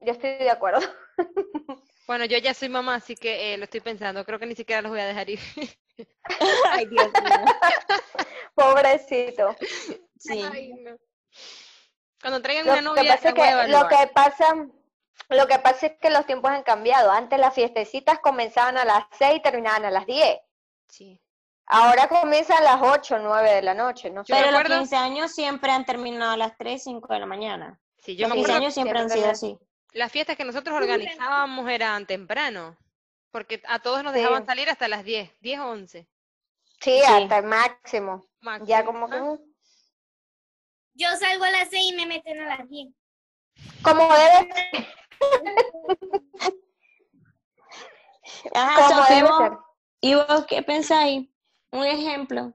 yo estoy de acuerdo. Bueno, yo ya soy mamá, así que eh, lo estoy pensando. Creo que ni siquiera los voy a dejar ir. *laughs* Ay, Dios mío. Pobre pobrecito. Sí. Ay, no. Cuando traigan Lo una que novia, pasa es que lo que pasa lo que pasa es que los tiempos han cambiado. Antes las fiestecitas comenzaban a las 6 y terminaban a las 10. Sí. Ahora comienzan a las 8 o 9 de la noche, no sé. Pero los recuerdo- 15 años siempre han terminado a las 3, 5 de la mañana. Sí, yo Los me 15 acuerdo años siempre han sido así. Las fiestas que nosotros organizábamos eran temprano. Porque a todos nos dejaban Sí. salir hasta las 10, 10 o 11. Sí, Sí. hasta el máximo. máximo. Ya como que... Ah, mm, Yo salgo a las 6 y me meten a las 10. Como debe ser. Ajá, Como Sofi, debe ¿vos- ser. ¿Y vos qué pensáis? Un ejemplo.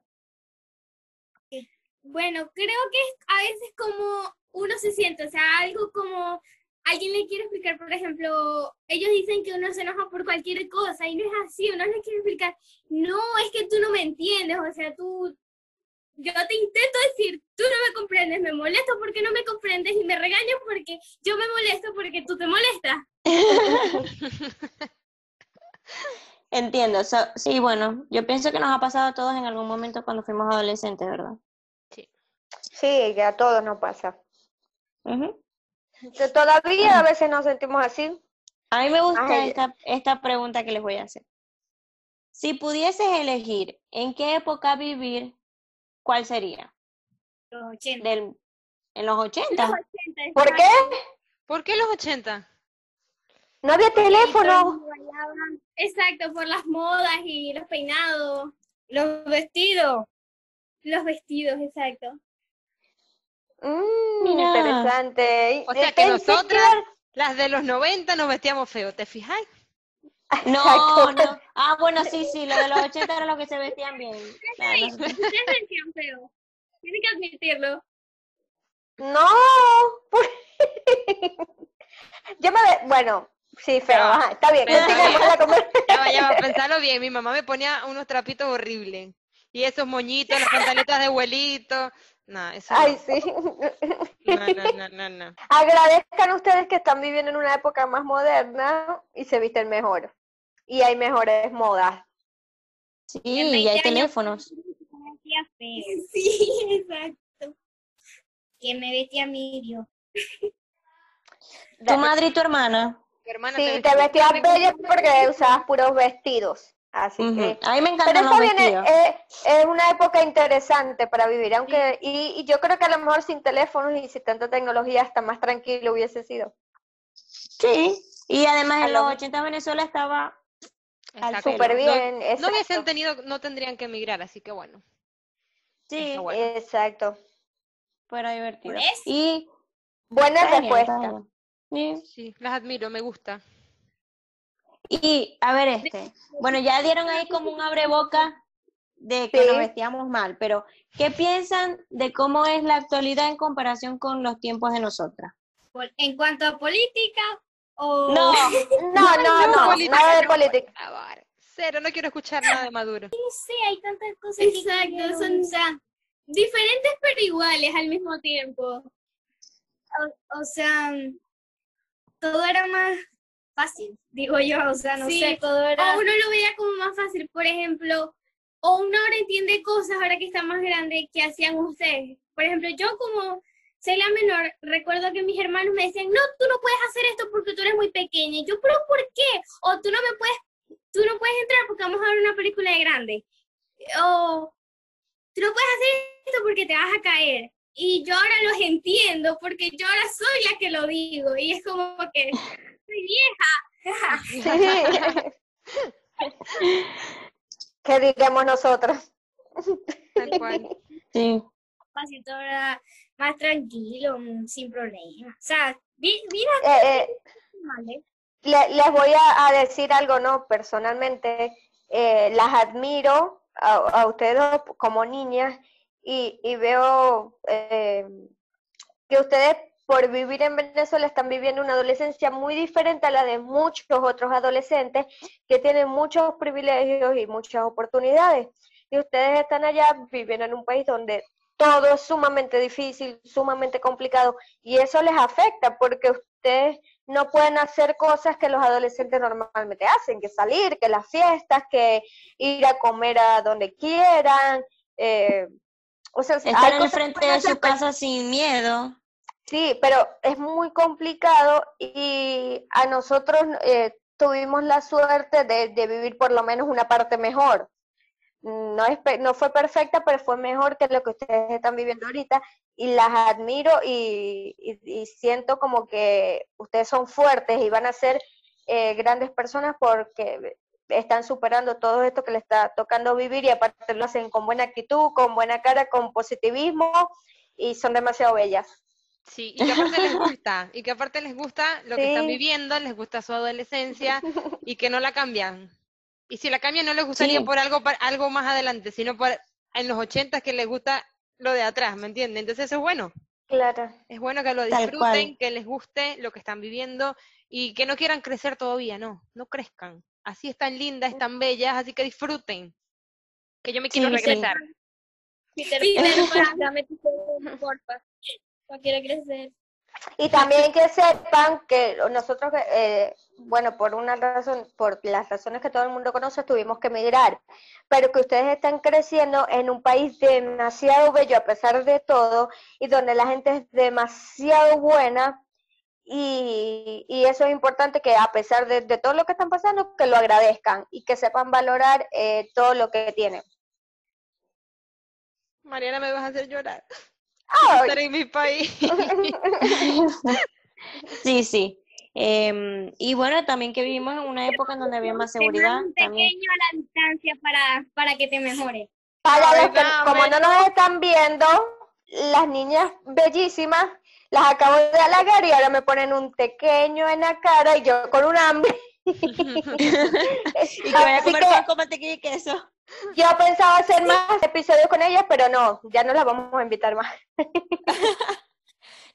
Bueno, creo que es a veces como uno se siente, o sea, algo como alguien le quiere explicar, por ejemplo, ellos dicen que uno se enoja por cualquier cosa y no es así, uno le quiere explicar, no, es que tú no me entiendes, o sea, tú, yo te intento decir, tú no me comprendes, me molesto porque no me comprendes y me regañas porque yo me molesto porque tú te molestas. *laughs* Entiendo. so- sí, bueno, yo pienso que nos ha pasado a todos en algún momento cuando fuimos adolescentes, ¿verdad? Sí, que a todos nos pasa. Ujú. Que Todavía a veces nos sentimos así. A mí me gusta Ay. esta, esta pregunta que les voy a hacer. Si pudieses elegir en qué época vivir, ¿cuál sería? Los 80. Del, ¿En los 80? Los 80 ¿Por qué? ¿Por qué los 80? No había teléfono. Exacto, por las modas y los peinados. Los vestidos. Los vestidos, exacto. Mm, Mira. interesante. O sea Eh, que nosotras, las de los 90, nos vestíamos feo, ¿te fijáis? *laughs* No, no. Ah, bueno, sí, sí, lo de los 80 era lo que se vestían bien. *laughs* Claro. Ustedes sentían feo. Tienen que admitirlo. No. por- *laughs* Yo me ve... Bueno, sí, feo. Ajá, está bien. Pero- continuemos la conversación. Ya va, ya va, pensarlo bien. Mi mamá me ponía unos trapitos horribles. Y esos moñitos, las pantaletas de abuelito. No, eso Ay, no. sí. No, no, no, no, no. *laughs* Agradezcan ustedes que están viviendo en una época más moderna y se visten mejor. Y hay mejores modas. Sí, y 20 hay teléfonos. *laughs* Sí, exacto. Que me vestía medio. Tu madre y tu hermana. Mi hermana Sí, te vestía- vestías bella porque usabas puros vestidos. Así que. A mí me Pero encantan los está bien, vestidos. es, una época interesante para vivir, aunque, y, y yo creo que a lo mejor sin teléfonos y sin tanta tecnología hasta más tranquilo hubiese sido. Sí. Y además A en los lo- 80 Venezuela estaba. Súper bien, No exacto. hubiesen tenido, no tendrían que emigrar, así que bueno. Sí, bueno. Exacto. fuera divertido. Eso. Y Buena respuesta. Sí. Sí, las admiro, me gusta. Y a ver este. Bueno, ya dieron ahí como un abreboca de que Sí. nos vestíamos mal, pero ¿qué piensan de cómo es la actualidad en comparación con los tiempos de nosotras? En cuanto a política o... *laughs* No, No, no, no, política, nada de política. Cero, no quiero escuchar nada de Maduro. No sé, hay tantas cosas que Exacto, son o sea, diferentes pero iguales al mismo tiempo. O, o sea, todo era más fácil, digo yo, o sea, no sé, todo era... O uno lo veía como más fácil, por ejemplo, o uno ahora entiende cosas ahora que está más grande que hacían ustedes. Por ejemplo, yo como soy la menor, recuerdo que mis hermanos me decían, no, tú no puedes hacer esto porque tú eres muy pequeña. Y yo, pero ¿por qué? O tú no me puedes, tú no puedes entrar porque vamos a ver una película de grande. O tú no puedes hacer esto porque te vas a caer. Y yo ahora los entiendo porque yo ahora soy la que lo digo. Y es como que soy vieja. ¿Qué diremos nosotros? Tal cual. sí. Más tranquilo, sin problemas. O sea, vi- vida Eh, eh, le- les voy a, a decir algo, ¿no? Personalmente, eh, las admiro a, a ustedes como niñas y, y veo eh, que ustedes por vivir en Venezuela están viviendo una adolescencia muy diferente a la de muchos otros adolescentes que tienen muchos privilegios y muchas oportunidades. Y ustedes están allá viviendo en un país donde todo es sumamente difícil, sumamente complicado, y eso les afecta porque ustedes no pueden hacer cosas que los adolescentes normalmente hacen, que salir, que las fiestas, que ir a comer a donde quieran, eh, O sea, Estar en el frente de su pero- casa sin miedo. Sí, pero es muy complicado y a nosotros eh, tuvimos la suerte de, vivir por lo menos una parte mejor. No, es, no fue perfecta, pero fue mejor que lo que ustedes están viviendo ahorita y las admiro y, y- y siento como que ustedes son fuertes y van a ser eh, grandes personas porque están superando todo esto que les está tocando vivir y aparte lo hacen con buena actitud, con buena cara, con positivismo y son demasiado bellas. Sí, y que aparte les gusta, y que aparte les gusta lo que están Sí. viviendo, les gusta su adolescencia *laughs* y que no la cambian. Y si la cambian no les gustaría Sí. por algo algo más adelante, sino por en los ochentas que les gusta lo de atrás, ¿me entienden? Entonces eso es bueno. Claro. Es bueno que lo disfruten, que les guste lo que están viviendo y que no quieran crecer todavía, no, no crezcan. Así están lindas, están bellas, así que disfruten. Que yo me quiero Sí, sí. regresar. Peter Peter Pan, dame tu porfa. No quiero crecer. Y también que sepan que nosotros, eh, bueno, por una razón, por las razones que todo el mundo conoce, tuvimos que emigrar, pero que ustedes están creciendo en un país demasiado bello a pesar de todo y donde la gente es demasiado buena y, y eso es importante que a pesar de, de todo lo que están pasando, que lo agradezcan y que sepan valorar eh, todo lo que tienen. Mariana, me vas a hacer llorar. Estar en mi país. *laughs* Sí, sí. Em, y bueno, también que vivimos en una época en donde había más seguridad. un También. pequeño a la distancia para, para que te mejore. Para los que, como no nos están viendo, las niñas bellísimas, las acabo de halagar y ahora me ponen un pequeño en la cara y yo con un hambre. *laughs* *laughs* Y que vaya a Así comer que pan con mantequilla y queso. Yo pensaba hacer más episodios con ellas, pero no, ya no las vamos a invitar más.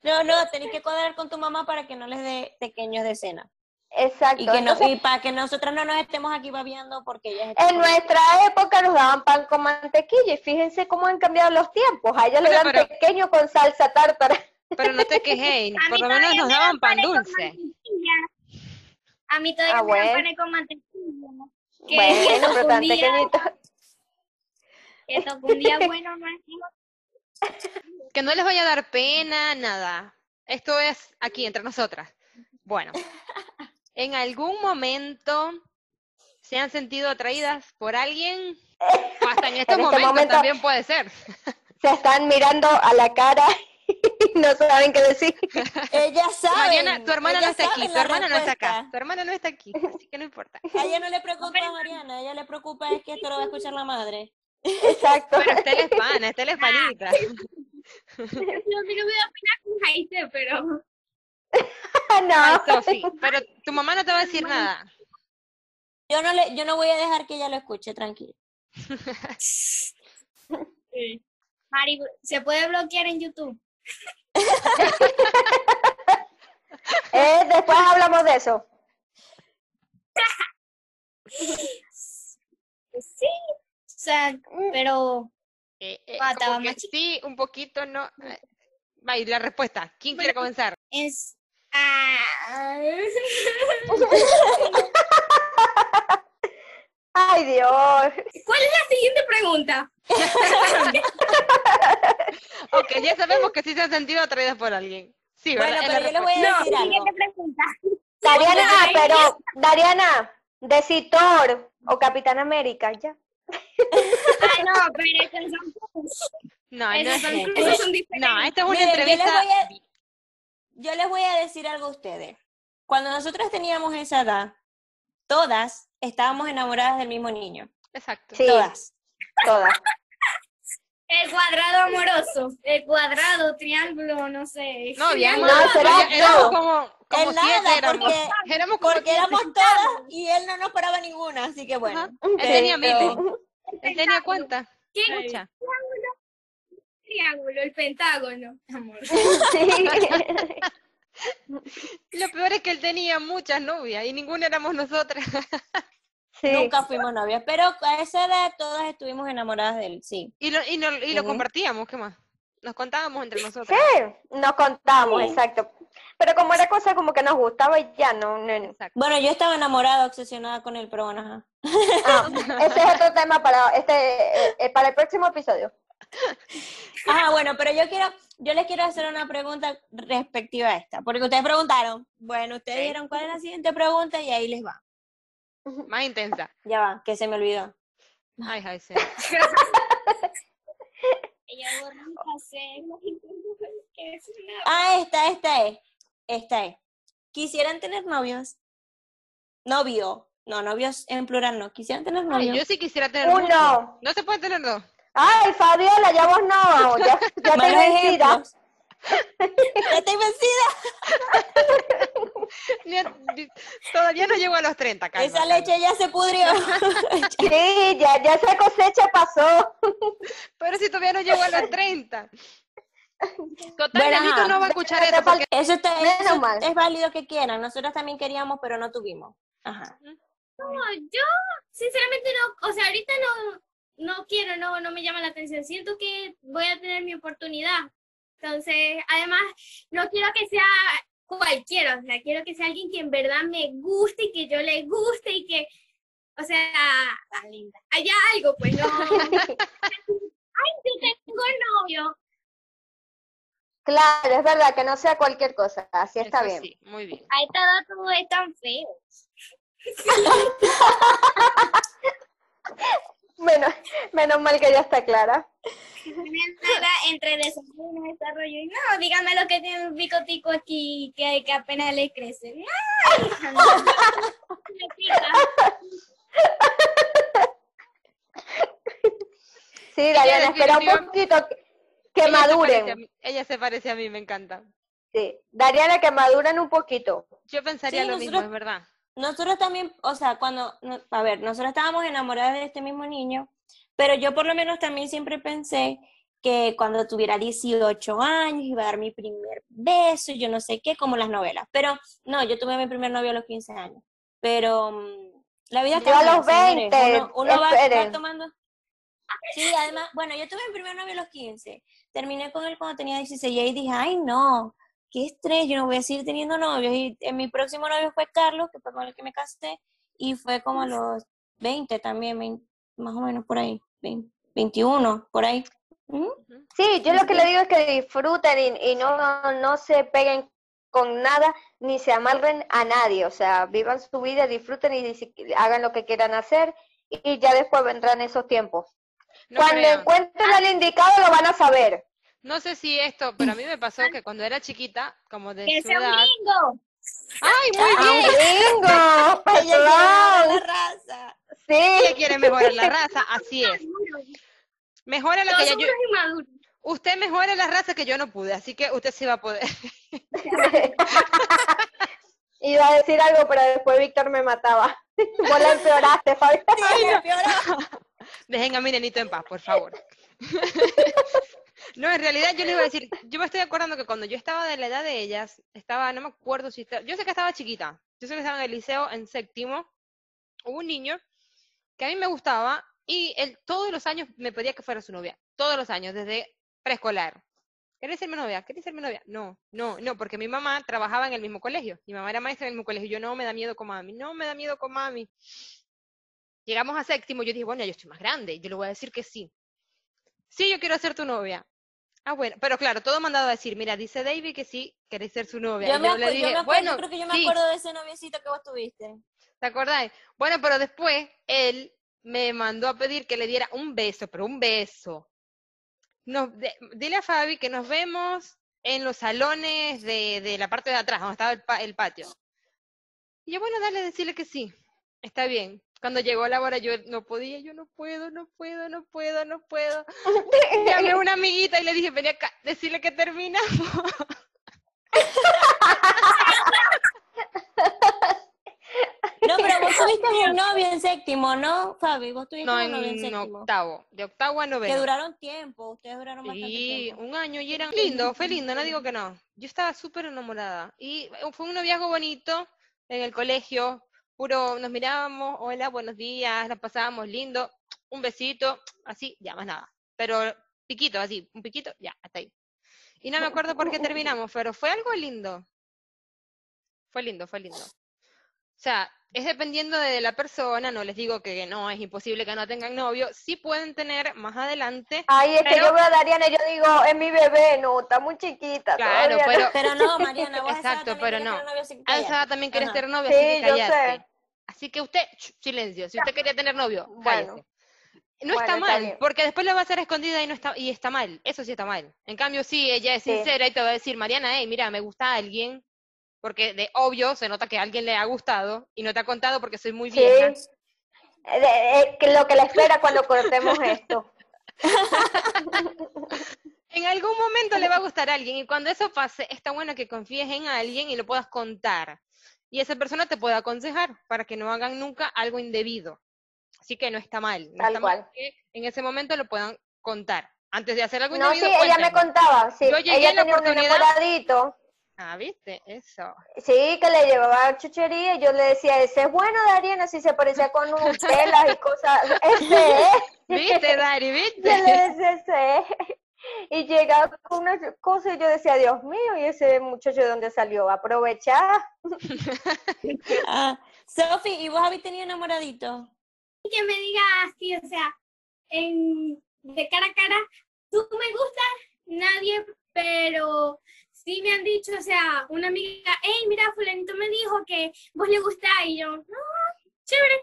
No, no, tenés que cuadrar con tu mamá para que no les dé pequeños de cena. Exacto. Y, que no, Entonces, y para que nosotros no nos estemos aquí babeando porque ellas están en nuestra época nos daban pan con mantequilla y fíjense cómo han cambiado los tiempos. A ellas le dan pero- pequeño con salsa tártara. Pero no te quejes, por lo menos nos me daban pan dulce. A mí todavía Ah, me dan panes con mantequilla. Que Bueno, pero *laughs* tan pequeñito. Que tocó un día *laughs* bueno, Que no les vaya a dar pena, nada. Esto es aquí entre nosotras. Bueno, ¿en algún momento se han sentido atraídas por alguien? O hasta en *laughs* estos En este momentos momento- también puede ser. *laughs* Se están mirando a la cara y no saben qué decir. Ellas saben. Mariana, tu hermana no está aquí, tu hermana no está acá. Tu hermana no está aquí, así que no importa. A ella no le preocupa a Mariana, a ella le preocupa es que esto lo va a escuchar la madre. Exacto. Pero Estela es pana, Estela es panita. Lo *laughs* que me da pena con Jaise, pero Ay, no. Sofi, pero tu mamá no te va a decir nada. Yo no le, yo no voy a dejar que ella lo escuche, tranquila. Mari, se puede bloquear en YouTube. *laughs* Eh, después hablamos de eso. *laughs* Sí. Sea, pero Eh, eh, Ah, como que sí, un poquito, no. Eh, Va, y la respuesta. ¿Quién quiere comenzar? es. Ah, *laughs* *laughs* Ay, Dios. ¿Cuál es la siguiente pregunta? *laughs* Ok, ya sabemos que sí se han sentido atraídas por alguien. Sí, Bueno, ¿verdad? Pero yo les voy a decir algo. Siguiente pregunta. Dariana, pero, Dariana, de Citor o Capitán América, ya. Ah, no, pero esos son No, no esos es son, justo. esos son diferentes. No, esta es una Miren, yo les entrevista. a- Yo les voy a decir algo a ustedes. Cuando nosotros teníamos esa edad, todas estábamos enamoradas del mismo niño. Exacto. Sí, Todas. todas. El cuadrado amoroso, el cuadrado, triángulo, no sé. No, bien, No, será éramos como, como En siete nada, éramos. porque- éramos como Porque éramos todas y él no nos paraba ninguna, así que bueno. Él tenía Pero- miles. Él tenía cuántas. ¿Qué Muchas. triángulo? El pentágono, amor. *laughs* *laughs* Lo peor es que él tenía muchas novias y ninguna éramos nosotras. *laughs* Sí. Nunca fuimos novias, pero a esa edad todas estuvimos enamoradas de él, sí. Y lo, y, no- y lo compartíamos, ¿qué más? Nos contábamos entre nosotras. Sí, nos contamos, Sí. exacto. Pero como era cosa como que nos gustaba y ya, no, no. Bueno, yo estaba enamorada, obsesionada con él, pero bueno, ajá. Ah, ese es otro tema para este, eh, eh, para el próximo episodio. *laughs* Ah, bueno, pero yo quiero, yo les quiero hacer una pregunta respectiva a esta, porque ustedes preguntaron, bueno, ustedes dijeron cuál es la siguiente pregunta y ahí les va. Más intensa. Ya va, que se me olvidó. Ay, ay, sí. *laughs* *laughs* Ella que es una Ah, esta, esta es, esta es. ¿Quisieran tener novios? Novio, no, novios en plural no. ¿Quisieran tener Ay, novios? yo sí quisiera tener. Uno. No se puede tener dos. Ay, Fabiola, ya vos no, ya, ya *laughs* te vencida. *laughs* ya estoy vencida. *laughs* Todavía no llego a los 30, calma, Esa leche ya se pudrió. Sí, ya, ya esa cosecha pasó. Pero si todavía no llego a los 30. *laughs* Total, Bueno, no va a escuchar falta- porque Eso, está, eso mal. es válido que quieran. Nosotros también queríamos, pero no tuvimos. Ajá. No, yo sinceramente no, o sea, ahorita no, no quiero, no, no me llama la atención. Siento que voy a tener mi oportunidad. Entonces, además, no quiero que sea cualquiera, o sea, quiero que sea alguien que en verdad me guste y que yo le guste y que, o sea, ah, linda, haya algo, pues no. *laughs* Ay, yo tengo novio. Claro, es verdad, que no sea cualquier cosa, así está Eso bien. sí, muy bien. A esta edad todo es tan feo. *laughs* Menos, menos mal que ya está clara. Entre desarrollo y desarrollo. Y no, dígame lo que tiene un bicotico aquí que, que apenas le crece. No, hija, no. Me *laughs* pica. Sí, Dayana, espera un poquito que, que Ella se maduren. mí- Ella se parece a mí, me encanta. Sí, Dariana, que maduren un poquito. Yo pensaría Sí, lo mismo, es verdad. Nosotros también, o sea, cuando, no- a ver, nosotros estábamos enamoradas de este mismo niño, pero yo por lo menos también siempre pensé que cuando tuviera 18 años iba a dar mi primer beso, y yo no sé qué, como las novelas. Pero no, yo tuve mi primer novio a los 15 años. Pero mm, la vida Yo a los señores. 20, Uno, uno va, va tomando... Sí, además, bueno, yo tuve mi primer novio a los 15. Terminé con él cuando tenía 16 y ahí dije, ay, no, qué estrés, yo no voy a seguir teniendo novios. Y en mi próximo novio fue Carlos, que fue con el que me casé, y fue como a los 20 también, 20, más o menos por ahí, 20, 21, por ahí. ¿Mm? Sí, yo lo que le digo es que disfruten y, y no, no, no se peguen con nada ni se amarren a nadie. O sea, vivan su vida, disfruten y hagan lo que quieran hacer y ya después vendrán esos tiempos. No, Cuando crean. encuentren al indicado lo van a saber. No sé si esto, pero a mí me pasó que cuando era chiquita, como de Que su sea un edad. gringo. ¡Ay, muy ¡Ah, bien! gringo! *laughs* Ella quiere ¡Perdón! la raza. Sí, Ella quiere mejorar la *laughs* raza, así es. Mejora la que yo. Usted mejora la raza que yo no pude, así que usted sí va a poder. *laughs* iba a decir algo, pero después Víctor me mataba. Vos la empeoraste, Fabi. Sí, empeoró. Dejen a mi nenito en paz, por favor. No, en realidad yo le iba a decir, yo me estoy acordando que cuando yo estaba de la edad de ellas, estaba, no me acuerdo si estaba, yo sé que estaba chiquita, yo sé que estaba en el liceo en séptimo, hubo un niño que a mí me gustaba y él todos los años me pedía que fuera su novia, todos los años, desde preescolar. ¿Querés ser mi novia? ¿Querés ser mi novia? No, no, no, porque mi mamá trabajaba en el mismo colegio, mi mamá era maestra en el mismo colegio, yo no me da miedo con mami, no me da miedo con mami. Llegamos a séptimo, yo dije, bueno, yo estoy más grande, yo le voy a decir que sí. Sí, yo quiero ser tu novia. Ah, bueno, pero claro, todo mandado a decir, mira, dice David que sí, querés ser su novia. Yo me, yo le yo me acuerdo, bueno, yo creo que yo me sí, acuerdo de ese noviecito que vos tuviste. ¿te acordáis? Bueno, pero después él me mandó a pedir que le diera un beso, pero un beso. Nos, de- dile a Fabi que nos vemos en los salones de, de la parte de atrás, donde estaba el, pa- el patio. Y yo, bueno, dale, decirle que sí. Está bien. Cuando llegó la hora yo no podía, yo no puedo, no puedo, no puedo, no puedo. *laughs* Llamé a una amiguita y le dije, ven acá, decirle que terminamos. *laughs* No, pero vos *laughs* tuviste un novio en séptimo, ¿no, Fabi? Vos tuviste No, un novio en octavo, de octavo a Que noveno. duraron tiempo, ustedes duraron bastante Sí, tiempo. un año y eran lindo, fue lindo, no digo que no. Yo estaba súper enamorada y fue un noviazgo bonito en el colegio, puro nos mirábamos, hola, buenos días, la pasábamos lindo, un besito, así, ya más nada. Pero piquito, así, un piquito, ya, hasta ahí. Y no me acuerdo por qué terminamos, pero fue algo lindo. Fue lindo, fue lindo. O sea, es dependiendo de la persona, no les digo que no, es imposible que no tengan novio, sí pueden tener más adelante. Ay, es que yo veo a Dariana y yo digo, es mi bebé, no, está muy chiquita. Claro, pero, pero no, Mariana, vos Exacto, pero no. Alzada también querés tener novio, sí, así que yo sé. Así que usted, silencio, si usted quería tener novio, cállese. Bueno. No está Bueno, está mal, porque después lo va a hacer escondida y no está y está mal. Eso sí está mal. En cambio, sí, ella es Sí. sincera y te va a decir, Mariana, hey, mira, me gusta alguien, porque de obvio se nota que a alguien le ha gustado y no te ha contado porque soy muy Sí. vieja. Eh, eh, que lo que le espera cuando cortemos esto. *laughs* En algún momento le va a gustar a alguien y cuando eso pase, está bueno que confíes en alguien y lo puedas contar. Y esa persona te puede aconsejar para que no hagan nunca algo indebido. Así que no está mal. No Tal está mal cual. que en ese momento lo puedan contar. Antes de hacer algo No, sí, indebido, ella me contaba, sí, Yo llegué ella a la tenía un oportunidad- Ah, ¿viste? Eso. sí, que le llevaba chuchería y yo le decía, ese es bueno, Dariana, si se parecía con Nutella *laughs* y cosas, ese es. ¿Viste, Dari? Yo le ¿Viste? decía, ese es. Y llegaba con una cosa y yo decía, Dios mío, ¿y ese muchacho de dónde salió? Aprovechar. Ah, Sofi, ¿y vos habéis tenido enamoradito? que me diga así, o sea, en, de cara a cara, tú me gustas, nadie, pero sí me han dicho, o sea, una amiga, hey, mira, fulanito me dijo que vos le gustás, y yo, no, chévere.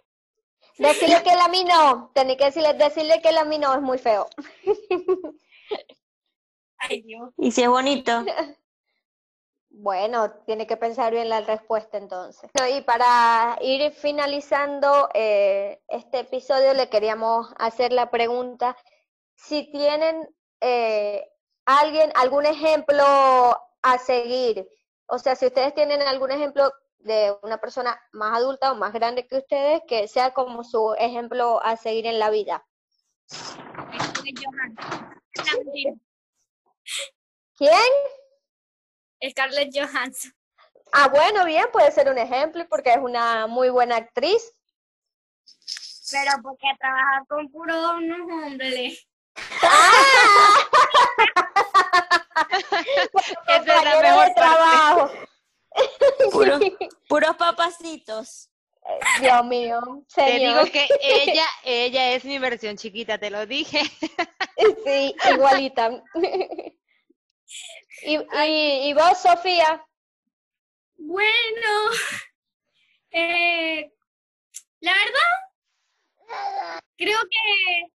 Decirle que él a mí no, tenés que decirle, decirle que él a mí no es muy feo. Ay, Dios. ¿Y si es bonito? *laughs* Bueno, tiene que pensar bien la respuesta entonces. Y para ir finalizando eh, este episodio, le queríamos hacer la pregunta si tienen eh, alguien, algún ejemplo a seguir. O sea, si ustedes tienen algún ejemplo de una persona más adulta o más grande que ustedes, que sea como su ejemplo a seguir en la vida. ¿Quién? Scarlett Johansson. Ah, bueno, bien, puede ser un ejemplo porque es una muy buena actriz. Pero porque trabaja con puros hombres. *laughs* Esa es la mejor de trabajo. Puros, *laughs* puros papacitos. Dios mío, Te digo que *laughs* ella, ella es mi versión chiquita, te lo dije. Sí, igualita. *laughs* y, y, y vos, Sofía, Bueno, eh, la verdad, creo que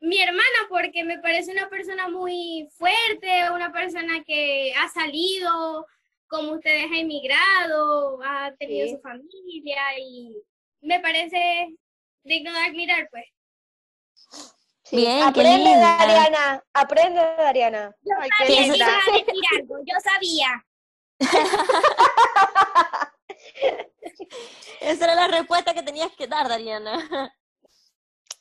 mi hermana, porque me parece una persona muy fuerte, una persona que ha salido, como ustedes, ha emigrado, ha tenido Sí. su familia y me parece digno de admirar, pues. sí, Bien, aprende. Dariana, aprende, Dariana. Yo Ay, sabía que linda. iba a decir *laughs* algo, yo sabía. *laughs* Esa era la respuesta que tenías que dar, Dariana.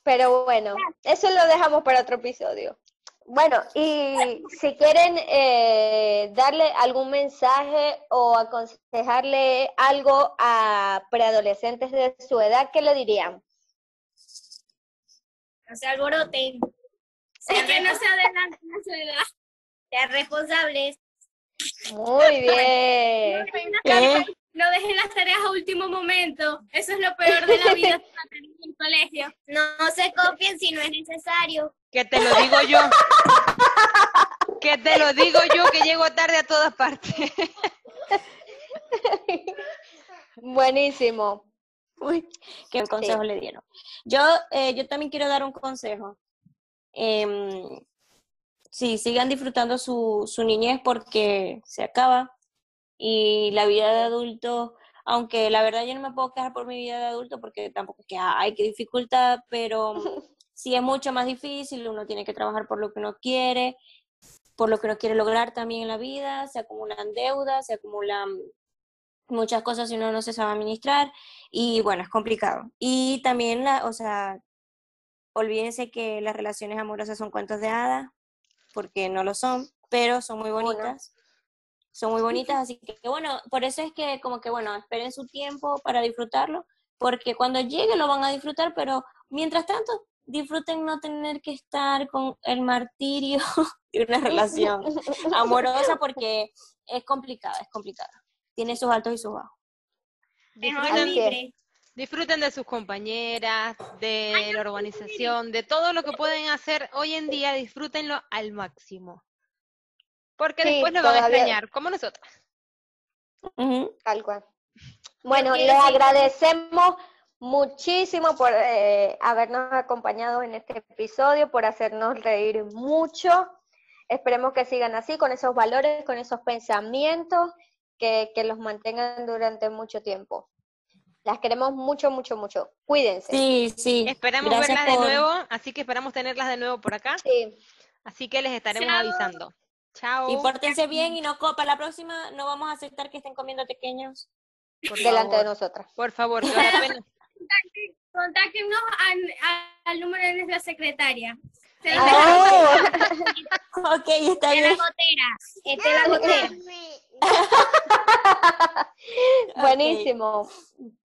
Pero bueno, eso lo dejamos para otro episodio. Bueno, y si quieren eh, darle algún mensaje o aconsejarle algo a preadolescentes de su edad, ¿qué le dirían? No se alboroten. Sean que no se adelanten a su edad. Sean responsables. Muy bien. ¿Eh? No dejen las tareas a último momento. Eso es lo peor de la vida *laughs* en el colegio. No, se copien si no es necesario. Que te lo digo yo. Que te lo digo yo que llego tarde a todas partes. *laughs* Buenísimo. Uy, qué consejo le dieron. Yo, eh, yo también quiero dar un consejo. Em, sí, sigan disfrutando su, su niñez porque se acaba y la vida de adulto, aunque la verdad yo no me puedo quejar por mi vida de adulto porque tampoco es que hay que dificultad, pero *laughs* sí es mucho más difícil, uno tiene que trabajar por lo que uno quiere, por lo que uno quiere lograr también en la vida, se acumulan deudas, se acumulan muchas cosas si uno no se sabe administrar y bueno, es complicado. Y también, la, o sea, olvídense que las relaciones amorosas son cuentos de hadas, porque no lo son, pero son muy bonitas. Son muy bonitas, así que que bueno, por eso es que como que bueno, esperen su tiempo para disfrutarlo, porque cuando llegue lo van a disfrutar, pero mientras tanto disfruten no tener que estar con el martirio *laughs* de una relación *laughs* amorosa porque es complicada, es complicada. Tiene sus altos y sus bajos. Disfruten, disfruten de sus compañeras, de la organización, de todo lo que pueden hacer hoy en día, disfrútenlo al máximo. Porque Sí, después lo van a extrañar, como nosotros. Ujú. Tal cual. Bueno, les decir- agradecemos muchísimo por eh, habernos acompañado en este episodio, por hacernos reír mucho. Esperemos que sigan así, con esos valores, con esos pensamientos, que, que los mantengan durante mucho tiempo. Las queremos mucho, mucho, mucho. Cuídense. Sí, sí. Esperamos Gracias verlas de nuevo, así que esperamos tenerlas de nuevo por acá. Sí. Así que les estaremos Chao. avisando. Chao. Y pórtense bien y no copa. La próxima no vamos a aceptar que estén comiendo pequeños. por delante de nosotras. Por favor. *laughs* Contáctenos al, al número de nuestra secretaria. Se Oh, Ok, está la bien. gotera. Este es la gotera. *laughs* buenísimo,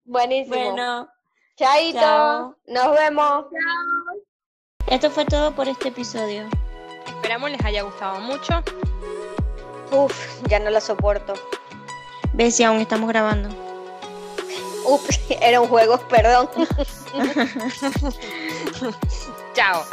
buenísimo. Bueno, Chaito, chao. nos vemos. esto fue todo por este episodio. Esperamos les haya gustado mucho. Uf, ya no la soporto. Ve si aún estamos grabando. Uf, era un juego, perdón. *laughs* Chao.